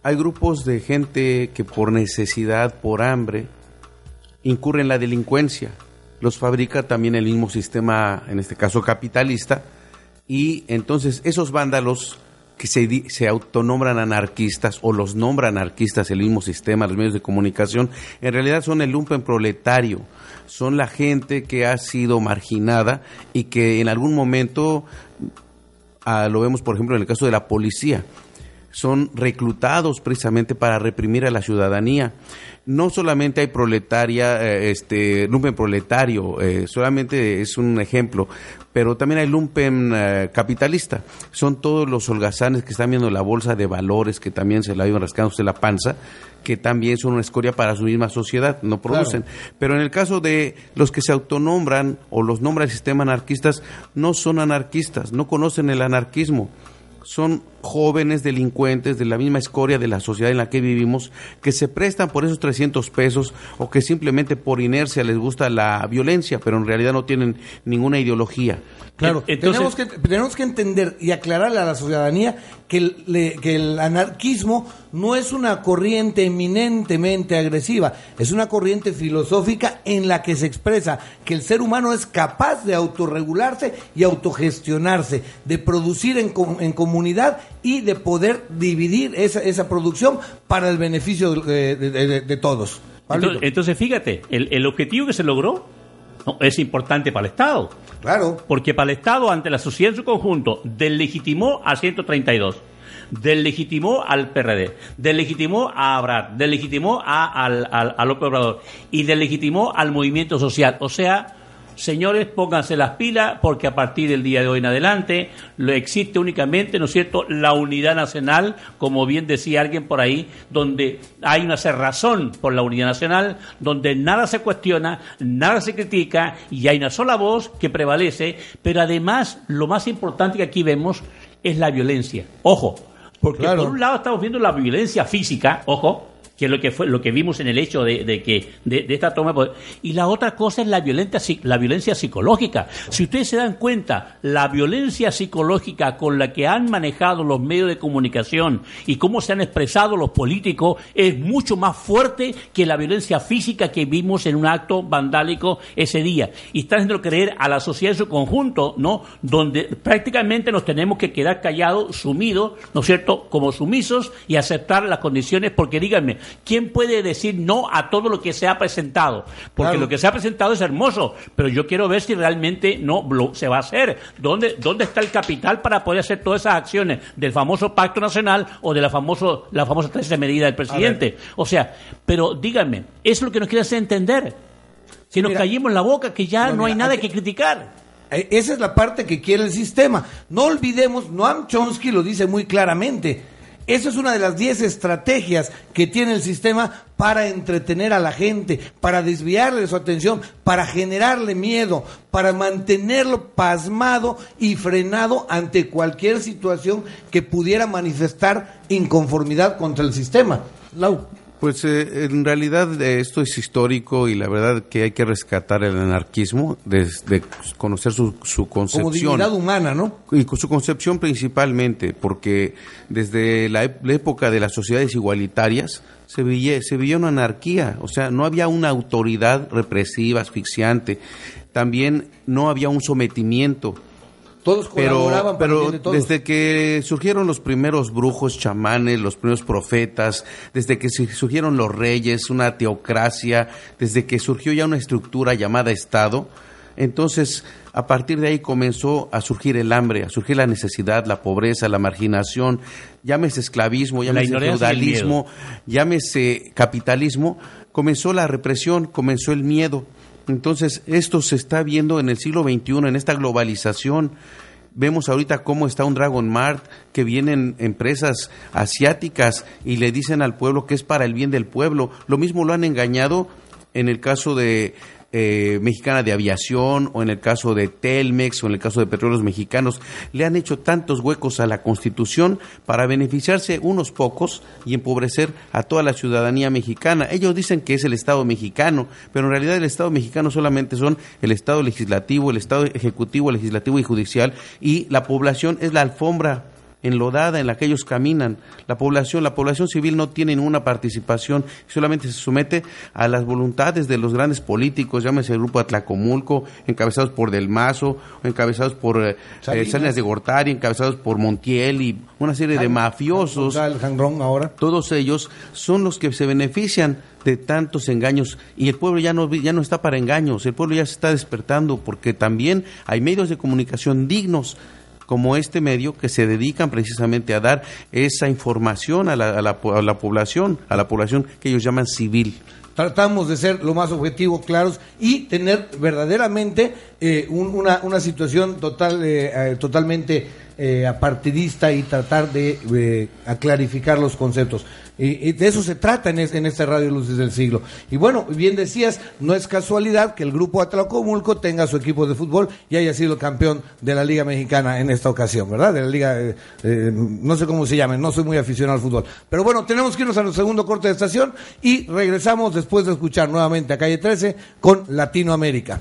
hay grupos de gente que por necesidad, por hambre, incurre en la delincuencia. Los fabrica también el mismo sistema, en este caso capitalista, y entonces esos vándalos que se, se autonombran anarquistas o los nombra anarquistas el mismo sistema, los medios de comunicación, en realidad son el lumpen proletario, son la gente que ha sido marginada y que en algún momento, ah, lo vemos por ejemplo en el caso de la policía, son reclutados precisamente para reprimir a la ciudadanía. No solamente hay proletaria, eh, este lumpen proletario, eh, solamente es un ejemplo, pero también hay lumpen eh, capitalista. Son todos los holgazanes que están viendo la bolsa de valores, que también se la iban rascándose la panza, que también son una escoria para su misma sociedad, no producen. Pero en el caso de los que se autonombran o los nombra el sistema anarquistas, no son anarquistas, no conocen el anarquismo son jóvenes delincuentes de la misma escoria de la sociedad en la que vivimos que se prestan por esos 300 pesos o que simplemente por inercia les gusta la violencia, pero en realidad no tienen ninguna ideología. Claro, tenemos, que, tenemos que entender y aclararle a la ciudadanía que el, que el anarquismo no es una corriente eminentemente agresiva, es una corriente filosófica en la que se expresa que el ser humano es capaz de autorregularse y autogestionarse, de producir en, en comunidad y de poder dividir esa, esa producción para el beneficio de, de, todos. Entonces, entonces, fíjate, el, el objetivo que se logró es importante para el Estado. Claro. Porque para el Estado, ante la sociedad en su conjunto, deslegitimó a 132 deslegitimó al PRD, deslegitimó a Abrad, deslegitimó a, al, al, al López Obrador y deslegitimó al movimiento social. O sea, Señores, pónganse las pilas porque a partir del día de hoy en adelante lo existe únicamente, ¿no es cierto?, la unidad nacional, como bien decía alguien por ahí, donde hay una cerrazón por la unidad nacional, donde nada se cuestiona, nada se critica y hay una sola voz que prevalece, pero además lo más importante que aquí vemos es la violencia. Ojo, porque por un lado estamos viendo la violencia física, ojo, que es lo que fue lo que vimos en el hecho de, que de, esta toma de poder. y la otra cosa es la violencia la violencia psicológica. Si ustedes se dan cuenta la violencia psicológica con la que han manejado los medios de comunicación y cómo se han expresado los políticos es mucho más fuerte que la violencia física que vimos en un acto vandálico ese día. Y están haciendo creer a la sociedad en su conjunto no donde prácticamente nos tenemos que quedar callados sumidos no es cierto como sumisos y aceptar las condiciones porque díganme ¿Quién puede decir no a todo lo que se ha presentado? Porque lo que se ha presentado es hermoso, pero yo quiero ver si realmente no se va a hacer. ¿Dónde, ¿Dónde está el capital para poder hacer todas esas acciones del famoso Pacto Nacional o de la, famoso, la famosa 13 medida del presidente? O sea, pero díganme, es lo que nos quiere hacer entender. Si nos caímos la boca, que ya no, hay nada que criticar. Eh, esa es la parte que quiere el sistema. No olvidemos, Noam Chomsky lo dice muy claramente, esa es una de las 10 estrategias que tiene el sistema para entretener a la gente, para desviarle su atención, para generarle miedo, para mantenerlo pasmado y frenado ante cualquier situación que pudiera manifestar inconformidad contra el sistema. Lau. Pues eh, en realidad eh, esto es histórico y la verdad que hay que rescatar el anarquismo desde conocer su, su concepción. Como dignidad humana, ¿no? Y su concepción principalmente, porque desde la, época de las sociedades igualitarias se veía, se veía una anarquía, o sea, no había una autoridad represiva, asfixiante, también no había un sometimiento todos colaboraban pero, pero desde que surgieron los primeros brujos chamanes, los primeros profetas, desde que surgieron los reyes, una teocracia, desde que surgió ya una estructura llamada Estado, entonces a partir de ahí comenzó a surgir el hambre, a surgir la necesidad, la pobreza, la marginación, llámese esclavismo, llámese feudalismo, llámese capitalismo, comenzó la represión, comenzó el miedo. Entonces, esto se está viendo en el siglo XXI, en esta globalización. Vemos ahorita cómo está un Dragon Mart, que vienen empresas asiáticas y le dicen al pueblo que es para el bien del pueblo. Lo mismo lo han engañado en el caso de eh, mexicana de Aviación o en el caso de Telmex o en el caso de Petróleos Mexicanos, le han hecho tantos huecos a la Constitución para beneficiarse unos pocos y empobrecer a toda la ciudadanía mexicana. Ellos dicen que es el Estado mexicano, pero en realidad el Estado mexicano solamente son el Estado legislativo, el Estado ejecutivo, legislativo y judicial y la población es la alfombra enlodada en la que ellos caminan. La población, la población civil no tiene ninguna participación, solamente se somete a las voluntades de los grandes políticos, llámese el grupo Atlacomulco, encabezados por Del Mazo, encabezados por eh, eh, Salinas de Gortari, encabezados por Montiel y una serie de mafiosos. ahora. Todos ellos son los que se benefician de tantos engaños y el pueblo ya no ya no está para engaños, el pueblo ya se está despertando porque también hay medios de comunicación dignos como este medio que se dedican precisamente a dar esa información a la, a la, a la población, a la población que ellos llaman civil. Tratamos de ser lo más objetivos, claros y tener verdaderamente eh, una, una, situación total, eh, eh, totalmente eh, apartidista y tratar de eh, clarificar los conceptos. Y, de eso se trata en, es- en este Radio Luces del Siglo. Y bueno, bien decías, no es casualidad que el grupo Atlacomulco tenga su equipo de fútbol y haya sido campeón de la Liga Mexicana en esta ocasión, ¿verdad? De la Liga, eh, eh, no sé cómo se llame, no soy muy aficionado al fútbol. Pero bueno, tenemos que irnos a nuestro segundo corte de estación y regresamos después de escuchar nuevamente a Calle 13 con Latinoamérica.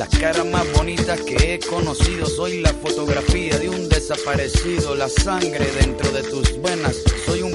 las caras más bonitas que he conocido, soy la fotografía de un desaparecido, la sangre dentro de tus venas, soy un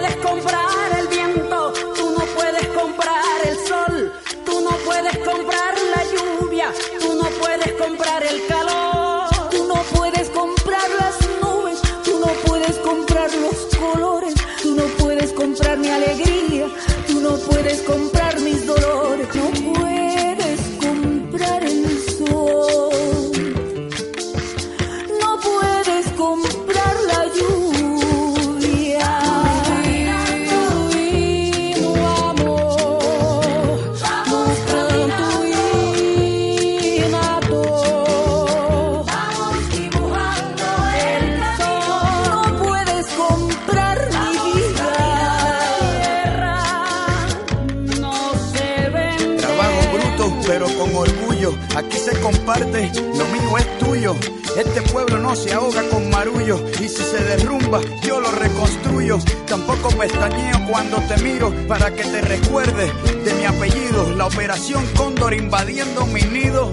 orgullo. Aquí se comparte, lo mío es tuyo. Este pueblo no se ahoga con marullo. Y si se derrumba, yo lo reconstruyo. Tampoco pestañeo cuando te miro para que te recuerdes de mi apellido. La operación Cóndor invadiendo mi nido.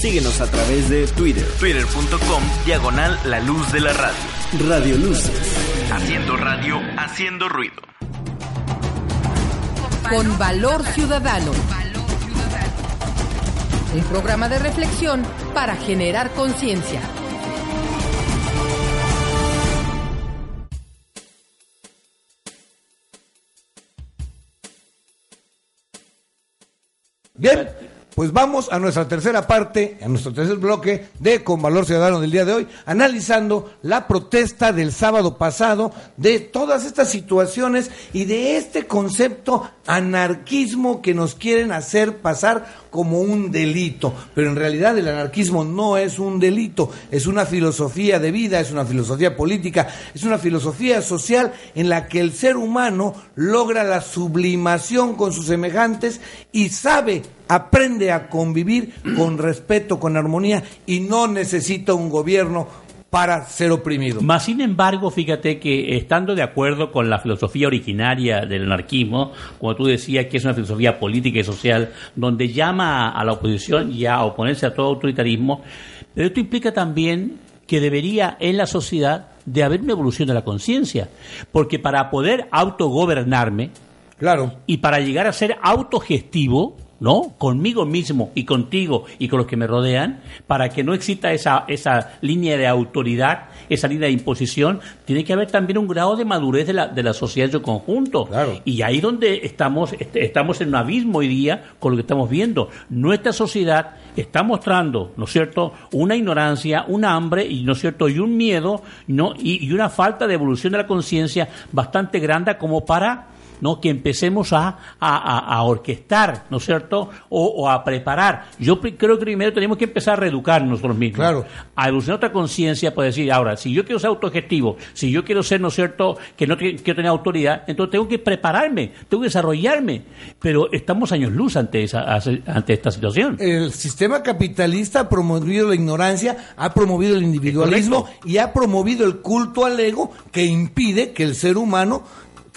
Síguenos a través de Twitter. Twitter.com diagonal la luz de la radio. Radio Luces. Haciendo radio, haciendo ruido. Con valor ciudadano. Un programa de reflexión para generar conciencia. Bien, pues vamos a nuestra tercera parte, a nuestro tercer bloque de Con Valor Ciudadano del día de hoy, analizando la protesta del sábado pasado, de todas estas situaciones y de este concepto anarquismo que nos quieren hacer pasar como un delito, pero en realidad el anarquismo no es un delito, es una filosofía de vida, es una filosofía política, es una filosofía social en la que el ser humano logra la sublimación con sus semejantes y sabe, aprende a convivir con respeto, con armonía y no necesita un gobierno para ser oprimido. Más sin embargo, fíjate que estando de acuerdo con la filosofía originaria del anarquismo, como tú decías que es una filosofía política y social, donde llama a la oposición y a oponerse a todo autoritarismo, pero esto implica también que debería en la sociedad de haber una evolución de la conciencia, porque para poder autogobernarme, claro, y para llegar a ser autogestivo, ¿no? Conmigo mismo y contigo y con los que me rodean, para que no exista esa, esa línea de autoridad, esa línea de imposición, tiene que haber también un grado de madurez de la, de la sociedad en su conjunto. Y ahí donde estamos, est- estamos en un abismo hoy día con lo que estamos viendo. Nuestra sociedad está mostrando, ¿no es cierto?, una ignorancia, un hambre y, ¿no es cierto?, y un miedo, ¿no? Y, y una falta de evolución de la conciencia bastante grande como para ¿no? que empecemos a, a, a- orquestar, ¿no es cierto? O, o a preparar. Yo creo que primero tenemos que empezar a reeducar nosotros mismos. Claro. A evolucionar otra conciencia para decir, ahora, si yo quiero ser autogestivo, si yo quiero ser, ¿no es cierto?, que no quiero tener autoridad, entonces tengo que prepararme, tengo que desarrollarme. Pero estamos años luz ante, esa, ante esta situación. El sistema capitalista ha promovido la ignorancia, ha promovido el individualismo y ha promovido el culto al ego que impide que el ser humano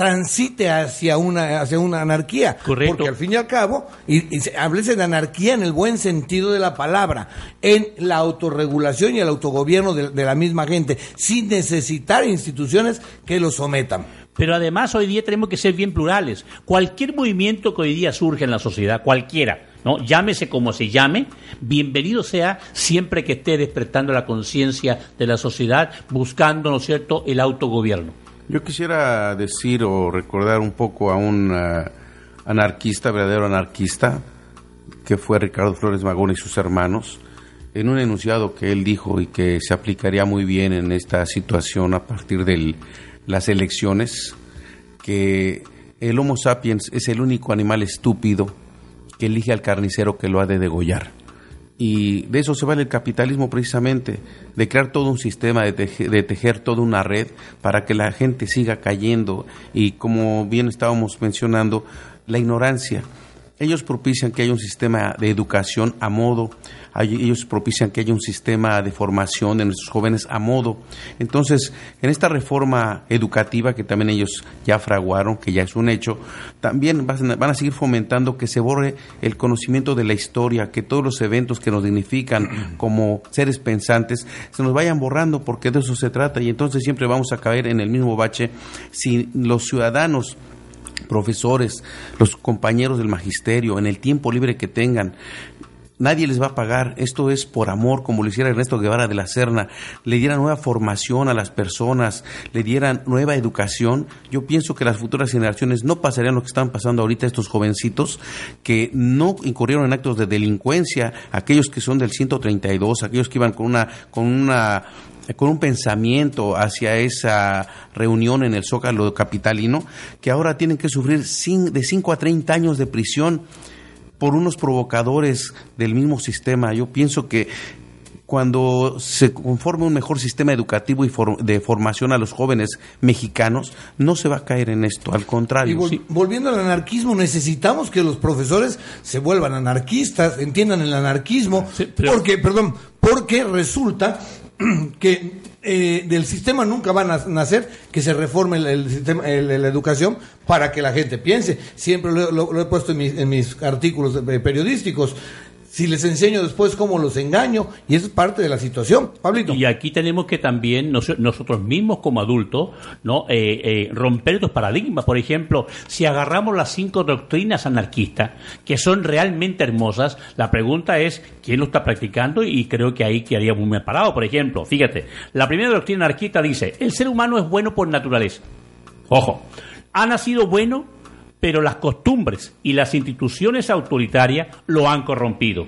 transite hacia una hacia una anarquía Correcto. porque al fin y al cabo y, y háblese de anarquía en el buen sentido de la palabra en la autorregulación y el autogobierno de, de la misma gente sin necesitar instituciones que lo sometan Pero además hoy día tenemos que ser bien plurales. Cualquier movimiento que hoy día surge en la sociedad, cualquiera, ¿no? Llámese como se llame, bienvenido sea siempre que esté despertando la conciencia de la sociedad, buscando, ¿no es cierto?, el autogobierno. Yo quisiera decir o recordar un poco a un ah, anarquista, verdadero anarquista, que fue Ricardo Flores Magón y sus hermanos, en un enunciado que él dijo y que se aplicaría muy bien en esta situación a partir de las elecciones, que el Homo sapiens es el único animal estúpido que elige al carnicero que lo ha de degollar. Y de eso se vale el capitalismo precisamente, de crear todo un sistema, de, teje- de tejer toda una red para que la gente siga cayendo y como bien estábamos mencionando, la ignorancia. Ellos propician que haya un sistema de educación a modo, ellos propician que haya un sistema de formación de nuestros jóvenes a modo. Entonces, en esta reforma educativa que también ellos ya fraguaron, que ya es un hecho, también van a seguir fomentando que se borre el conocimiento de la historia, que todos los eventos que nos dignifican como seres pensantes se nos vayan borrando, porque de eso se trata, y entonces siempre vamos a caer en el mismo bache si los ciudadanos profesores, los compañeros del magisterio, en el tiempo libre que tengan. Nadie les va a pagar, esto es por amor, como lo hiciera Ernesto Guevara de la Serna, le dieran nueva formación a las personas, le dieran nueva educación. Yo pienso que las futuras generaciones no pasarían lo que están pasando ahorita estos jovencitos que no incurrieron en actos de delincuencia, aquellos que son del 132, aquellos que iban con una con una con un pensamiento hacia esa reunión en el Zócalo capitalino, que ahora tienen que sufrir de 5 a 30 años de prisión por unos provocadores del mismo sistema. Yo pienso que cuando se conforme un mejor sistema educativo y for- de formación a los jóvenes mexicanos, no se va a caer en esto, al Y contrario. vol- volviendo al anarquismo, necesitamos que los profesores se vuelvan anarquistas, entiendan el anarquismo, porque, perdón, porque resulta que eh, del sistema nunca van a nacer que se reforme el, sistema, el- la educación para que la gente piense. Siempre lo, lo- lo he puesto en mis, en mis artículos eh, periodísticos. Si les enseño después cómo los engaño, y eso es parte de la situación. Pablito. Y aquí tenemos que también nos- nosotros mismos como adultos no Eh, eh, romper estos paradigmas. Por ejemplo, si agarramos las cinco doctrinas anarquistas, que son realmente hermosas, la pregunta es quién lo está practicando y creo que ahí quedaría muy mal parado. Por ejemplo, fíjate, la primera doctrina anarquista dice, el ser humano es bueno por naturaleza. Ojo, ha nacido bueno pero las costumbres y las instituciones autoritarias lo han corrompido.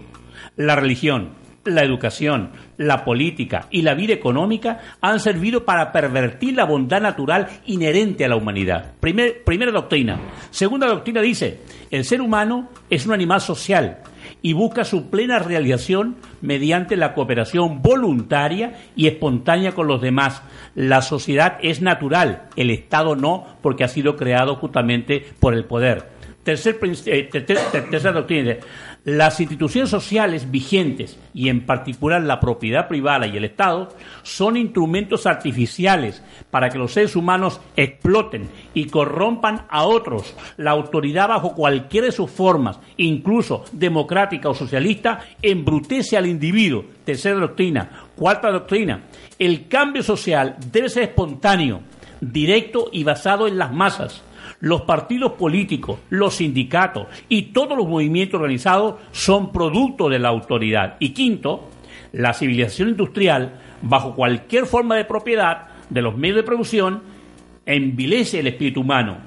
La religión, la educación, la política y la vida económica han servido para pervertir la bondad natural inherente a la humanidad. Primer- primera doctrina. Segunda doctrina dice, el ser humano es un animal social y busca su plena realización mediante la cooperación voluntaria y espontánea con los demás. La sociedad es natural, el Estado no, porque ha sido creado justamente por el poder. Tercer, eh, ter- ter- ter- tercera doctrina. Las instituciones sociales vigentes, y en particular la propiedad privada y el Estado, son instrumentos artificiales para que los seres humanos exploten y corrompan a otros. La autoridad bajo cualquiera de sus formas, incluso democrática o socialista, embrutece al individuo. Tercera doctrina. Cuarta doctrina. El cambio social debe ser espontáneo, directo y basado en las masas. Los partidos políticos, los sindicatos y todos los movimientos organizados son producto de la autoridad. Y quinto, la civilización industrial, bajo cualquier forma de propiedad de los medios de producción, envilece el espíritu humano.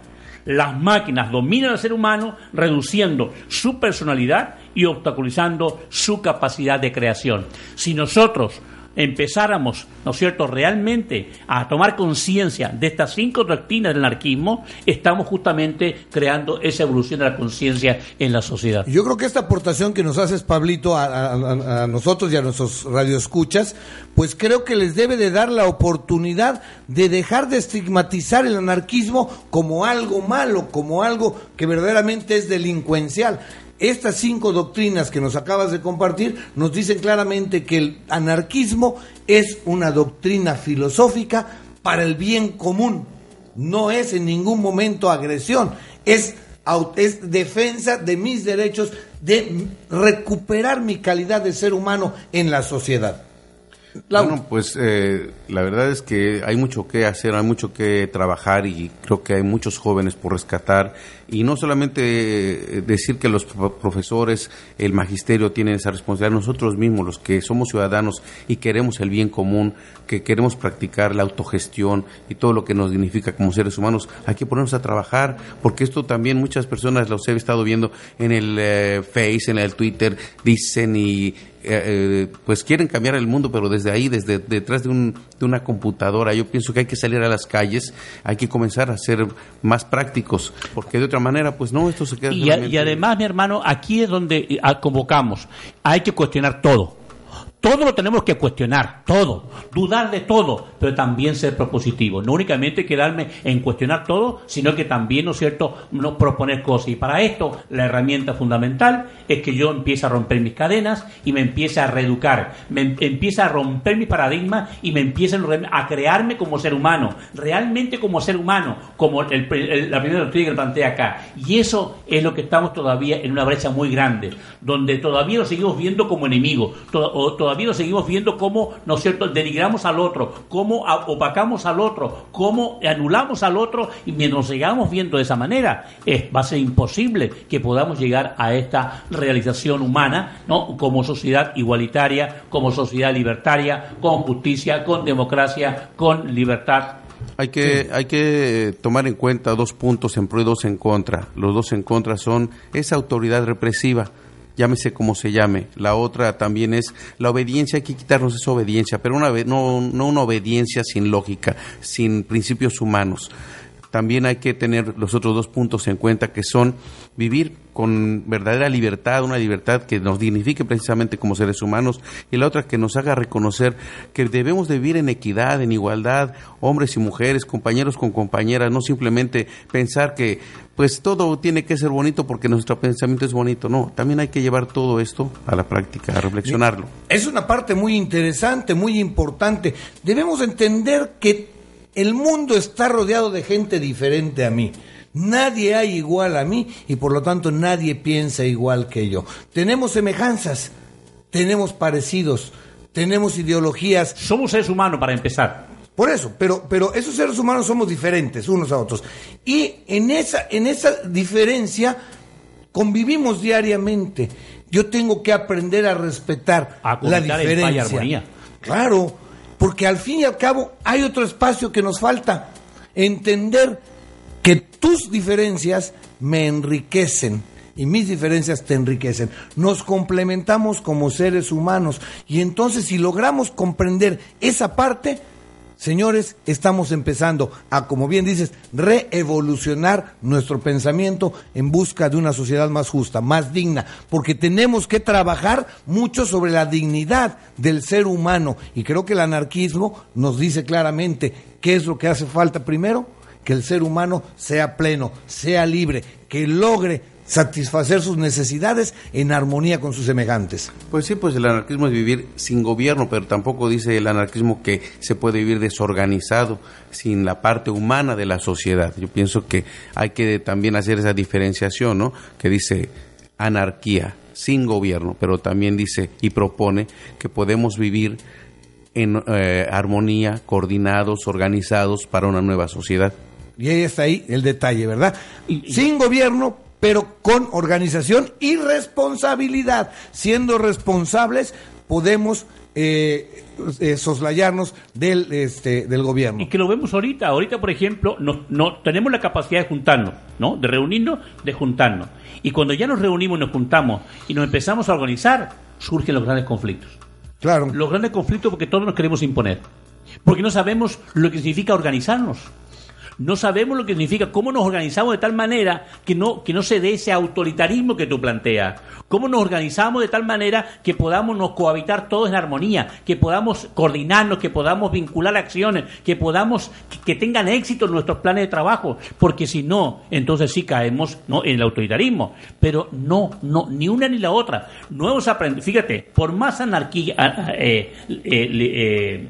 Las máquinas dominan al ser humano, reduciendo su personalidad y obstaculizando su capacidad de creación. Si nosotros empezáramos, ¿no es cierto?, realmente a tomar conciencia de estas cinco doctrinas del anarquismo, estamos justamente creando esa evolución de la conciencia en la sociedad. Yo creo que esta aportación que nos haces, Pablito, a, a- nosotros y a nuestros radioescuchas, pues creo que les debe de dar la oportunidad de dejar de estigmatizar el anarquismo como algo malo, como algo que verdaderamente es delincuencial. Estas cinco doctrinas que nos acabas de compartir nos dicen claramente que el anarquismo es una doctrina filosófica para el bien común. No es en ningún momento agresión, es, es defensa de mis derechos, de recuperar mi calidad de ser humano en la sociedad. Bueno, pues eh, la verdad es que hay mucho que hacer, hay mucho que trabajar y creo que hay muchos jóvenes por rescatar y no solamente eh, decir que los pro- profesores, el magisterio tienen esa responsabilidad, nosotros mismos, los que somos ciudadanos y queremos el bien común, que queremos practicar la autogestión y todo lo que nos dignifica como seres humanos, hay que ponernos a trabajar porque esto también muchas personas los he estado viendo en el eh, Face, en el Twitter, dicen y eh, eh, pues quieren cambiar el mundo, pero desde ahí, desde detrás de, un, de una computadora, yo pienso que hay que salir a las calles, hay que comenzar a ser más prácticos, porque de otra manera, pues no, esto se queda Y, a- solamente- y además, mi hermano, aquí es donde eh, ah, convocamos. Hay que cuestionar todo. Todo lo tenemos que cuestionar, todo, dudar de todo, pero también ser propositivo. No únicamente quedarme en cuestionar todo, sino que también, ¿no es cierto?, no proponer cosas. Y para esto, la herramienta fundamental es que yo empiece a romper mis cadenas y me empiece a reeducar, me em- empiece a romper mi paradigma y me empiece a crearme como ser humano, realmente como ser humano, como el- el- la primera doctrina que plantea acá. Y eso es lo que estamos todavía en una brecha muy grande, donde todavía nos seguimos viendo como enemigos, to- o todavía nos seguimos viendo como, ¿no es cierto?, denigramos al otro, cómo opacamos al otro, cómo anulamos al otro, y mientras nos sigamos viendo de esa manera, es, va a ser imposible que podamos llegar a esta realización humana, ¿no?, como sociedad igualitaria, como sociedad libertaria, con justicia, con democracia, con libertad. Hay que, hay que tomar en cuenta dos puntos en pro y dos en contra. Los dos en contra son esa autoridad represiva, llámese como se llame. La otra también es la obediencia, hay que quitarnos esa obediencia, pero una, no, no una obediencia sin lógica, sin principios humanos. También hay que tener los otros dos puntos en cuenta que son vivir con verdadera libertad, una libertad que nos dignifique precisamente como seres humanos y la otra que nos haga reconocer que debemos de vivir en equidad, en igualdad, hombres y mujeres, compañeros con compañeras, no simplemente pensar que pues todo tiene que ser bonito porque nuestro pensamiento es bonito, no, también hay que llevar todo esto a la práctica, a reflexionarlo. Es una parte muy interesante, muy importante. Debemos entender que el mundo está rodeado de gente diferente a mí. Nadie hay igual a mí y por lo tanto nadie piensa igual que yo. Tenemos semejanzas, tenemos parecidos, tenemos ideologías. Somos seres humanos para empezar. Por eso, pero, pero esos seres humanos somos diferentes unos a otros. Y en esa, en esa diferencia convivimos diariamente. Yo tengo que aprender a respetar A la paz y diferencia. armonía. Claro, porque al fin y al cabo hay otro espacio que nos falta. Entender que tus diferencias me enriquecen y mis diferencias te enriquecen. Nos complementamos como seres humanos y entonces si logramos comprender esa parte, señores, estamos empezando a, como bien dices, reevolucionar nuestro pensamiento en busca de una sociedad más justa, más digna, porque tenemos que trabajar mucho sobre la dignidad del ser humano. Y creo que el anarquismo nos dice claramente qué es lo que hace falta primero, que el ser humano sea pleno, sea libre, que logre satisfacer sus necesidades en armonía con sus semejantes. Pues sí, pues el anarquismo es vivir sin gobierno, pero tampoco dice el anarquismo que se puede vivir desorganizado, sin la parte humana de la sociedad. Yo pienso que hay que también hacer esa diferenciación, ¿no? Que dice anarquía, sin gobierno, pero también dice y propone que podemos vivir en eh, armonía, coordinados, organizados para una nueva sociedad. Y ahí está ahí el detalle, ¿verdad? Sin gobierno, pero con organización y responsabilidad. Siendo responsables, podemos eh, eh, soslayarnos del, este, del gobierno. Y que lo vemos ahorita. Ahorita, por ejemplo, no, no tenemos la capacidad de juntarnos, ¿no? De reunirnos, de juntarnos. Y cuando ya nos reunimos y nos juntamos y nos empezamos a organizar, surgen los grandes conflictos. Claro. Los grandes conflictos porque todos nos queremos imponer. Porque no sabemos lo que significa organizarnos. No sabemos lo que significa, cómo nos organizamos de tal manera que no, que no se dé ese autoritarismo que tú planteas. Cómo nos organizamos de tal manera que podamos nos cohabitar todos en armonía, que podamos coordinarnos, que podamos vincular acciones, que podamos, que, que tengan éxito nuestros planes de trabajo. Porque si no, entonces sí caemos ¿no? en el autoritarismo. Pero no, no, ni una ni la otra. No hemos aprendido, fíjate, por más anarquía, eh, eh, eh,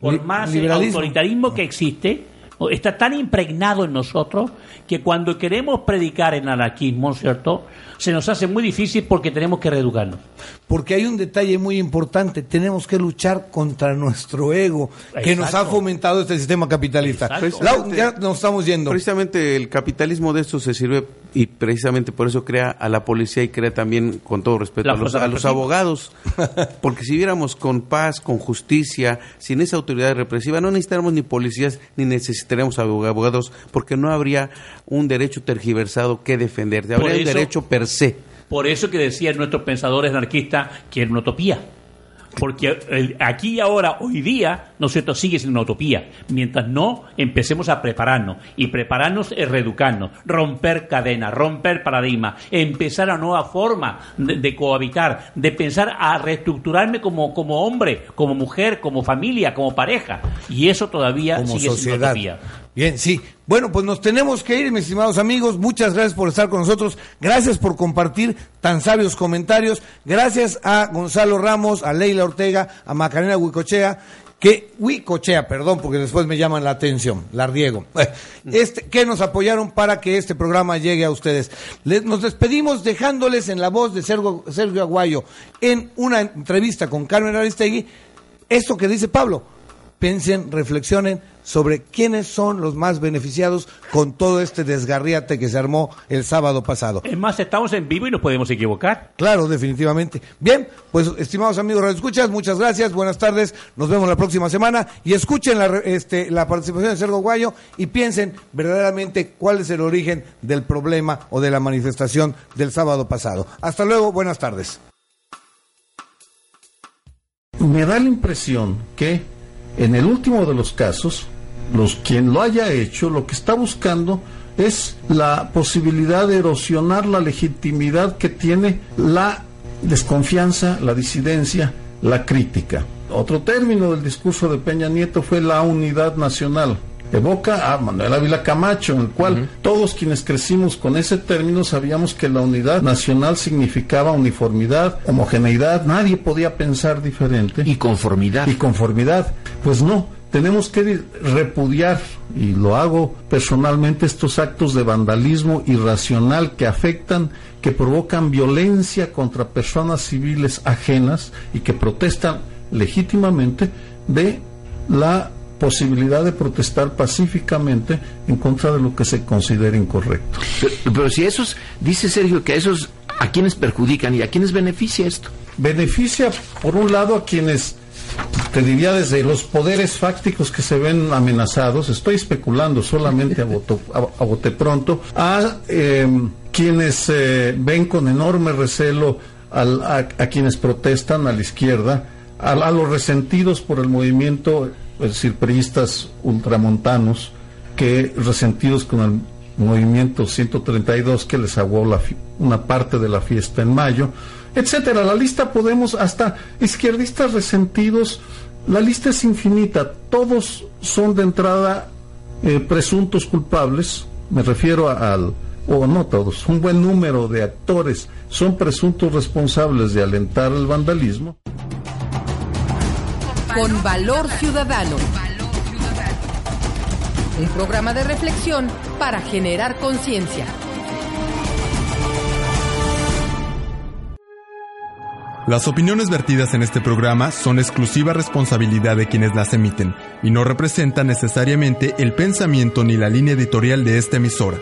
por más autoritarismo que existe, está tan impregnado en nosotros que cuando queremos predicar en anarquismo, ¿cierto? Se nos hace muy difícil porque tenemos que reeducarnos. Porque hay un detalle muy importante, tenemos que luchar contra nuestro ego que nos ha fomentado este sistema capitalista. Lau, ya nos estamos yendo. Precisamente el capitalismo de esto se sirve y precisamente por eso crea a la policía y crea también, con todo respeto, La a los, a los abogados. Porque si viéramos con paz, con justicia, sin esa autoridad represiva, no necesitaríamos ni policías ni necesitaríamos abogados porque no habría un derecho tergiversado que defender. Habría un eso- derecho per se. Por eso que decían nuestros pensadores anarquistas que era una utopía. Porque el- aquí y ahora, hoy día, ¿no es cierto?, sigue siendo una utopía. Mientras no empecemos a prepararnos. Y prepararnos es reeducarnos, romper cadenas, romper paradigmas, empezar a nueva forma de, de cohabitar, de pensar a reestructurarme como, como hombre, como mujer, como familia, como pareja. Y eso todavía como sigue siendo sociedad. utopía. Bien, sí. Bueno, pues nos tenemos que ir, mis estimados amigos. Muchas gracias por estar con nosotros. Gracias por compartir tan sabios comentarios. Gracias a Gonzalo Ramos, a Leila Ortega, a Macarena Huicochea, que Huicochea, perdón, porque después me llaman la atención. Este, que nos apoyaron para que este programa llegue a ustedes. Les- nos despedimos dejándoles en la voz de Sergio, Sergio Aguayo en una entrevista con Carmen Aristegui esto que dice Pablo piensen, reflexionen sobre quiénes son los más beneficiados con todo este desgarriate que se armó el sábado pasado. Es más, estamos en vivo y nos podemos equivocar. Claro, definitivamente. Bien, pues estimados amigos Radio Escuchas, muchas gracias, buenas tardes, nos vemos la próxima semana y escuchen la, este, la participación de Sergio Guayo y piensen verdaderamente cuál es el origen del problema o de la manifestación del sábado pasado. Hasta luego, buenas tardes. Me da la impresión que en el último de los casos, los quien lo haya hecho, lo que está buscando es la posibilidad de erosionar la legitimidad que tiene la desconfianza, la disidencia, la crítica. Otro término del discurso de Peña Nieto fue la unidad nacional. Evoca a Manuel Ávila Camacho, en el cual todos quienes crecimos con ese término sabíamos que la unidad nacional significaba uniformidad, homogeneidad, nadie podía pensar diferente. Y conformidad. Y conformidad. Pues no, tenemos que repudiar, y lo hago personalmente, estos actos de vandalismo irracional que afectan, que provocan violencia contra personas civiles ajenas y que protestan legítimamente de la posibilidad de protestar pacíficamente en contra de lo que se considera incorrecto. Pero, pero si esos, dice Sergio que a esos, ¿a quienes perjudican y a quienes beneficia esto? Beneficia, por un lado, a quienes te diría desde los poderes fácticos que se ven amenazados, estoy especulando solamente a, voto- a- a bote pronto, a eh, quienes eh, ven con enorme recelo al- a, a quienes protestan a la izquierda, a, los resentidos por el movimiento, es decir, priistas ultramontanos, que resentidos con el movimiento 132 que les aguó la una parte de la fiesta en mayo, etcétera. La lista podemos hasta izquierdistas resentidos, la lista es infinita, todos son de entrada eh, presuntos culpables, me refiero a- al o no todos, un buen número de actores son presuntos responsables de alentar el vandalismo. Con valor ciudadano. Un programa de reflexión para generar conciencia. Las opiniones vertidas en este programa son exclusiva responsabilidad de quienes las emiten y no representan necesariamente el pensamiento ni la línea editorial de esta emisora.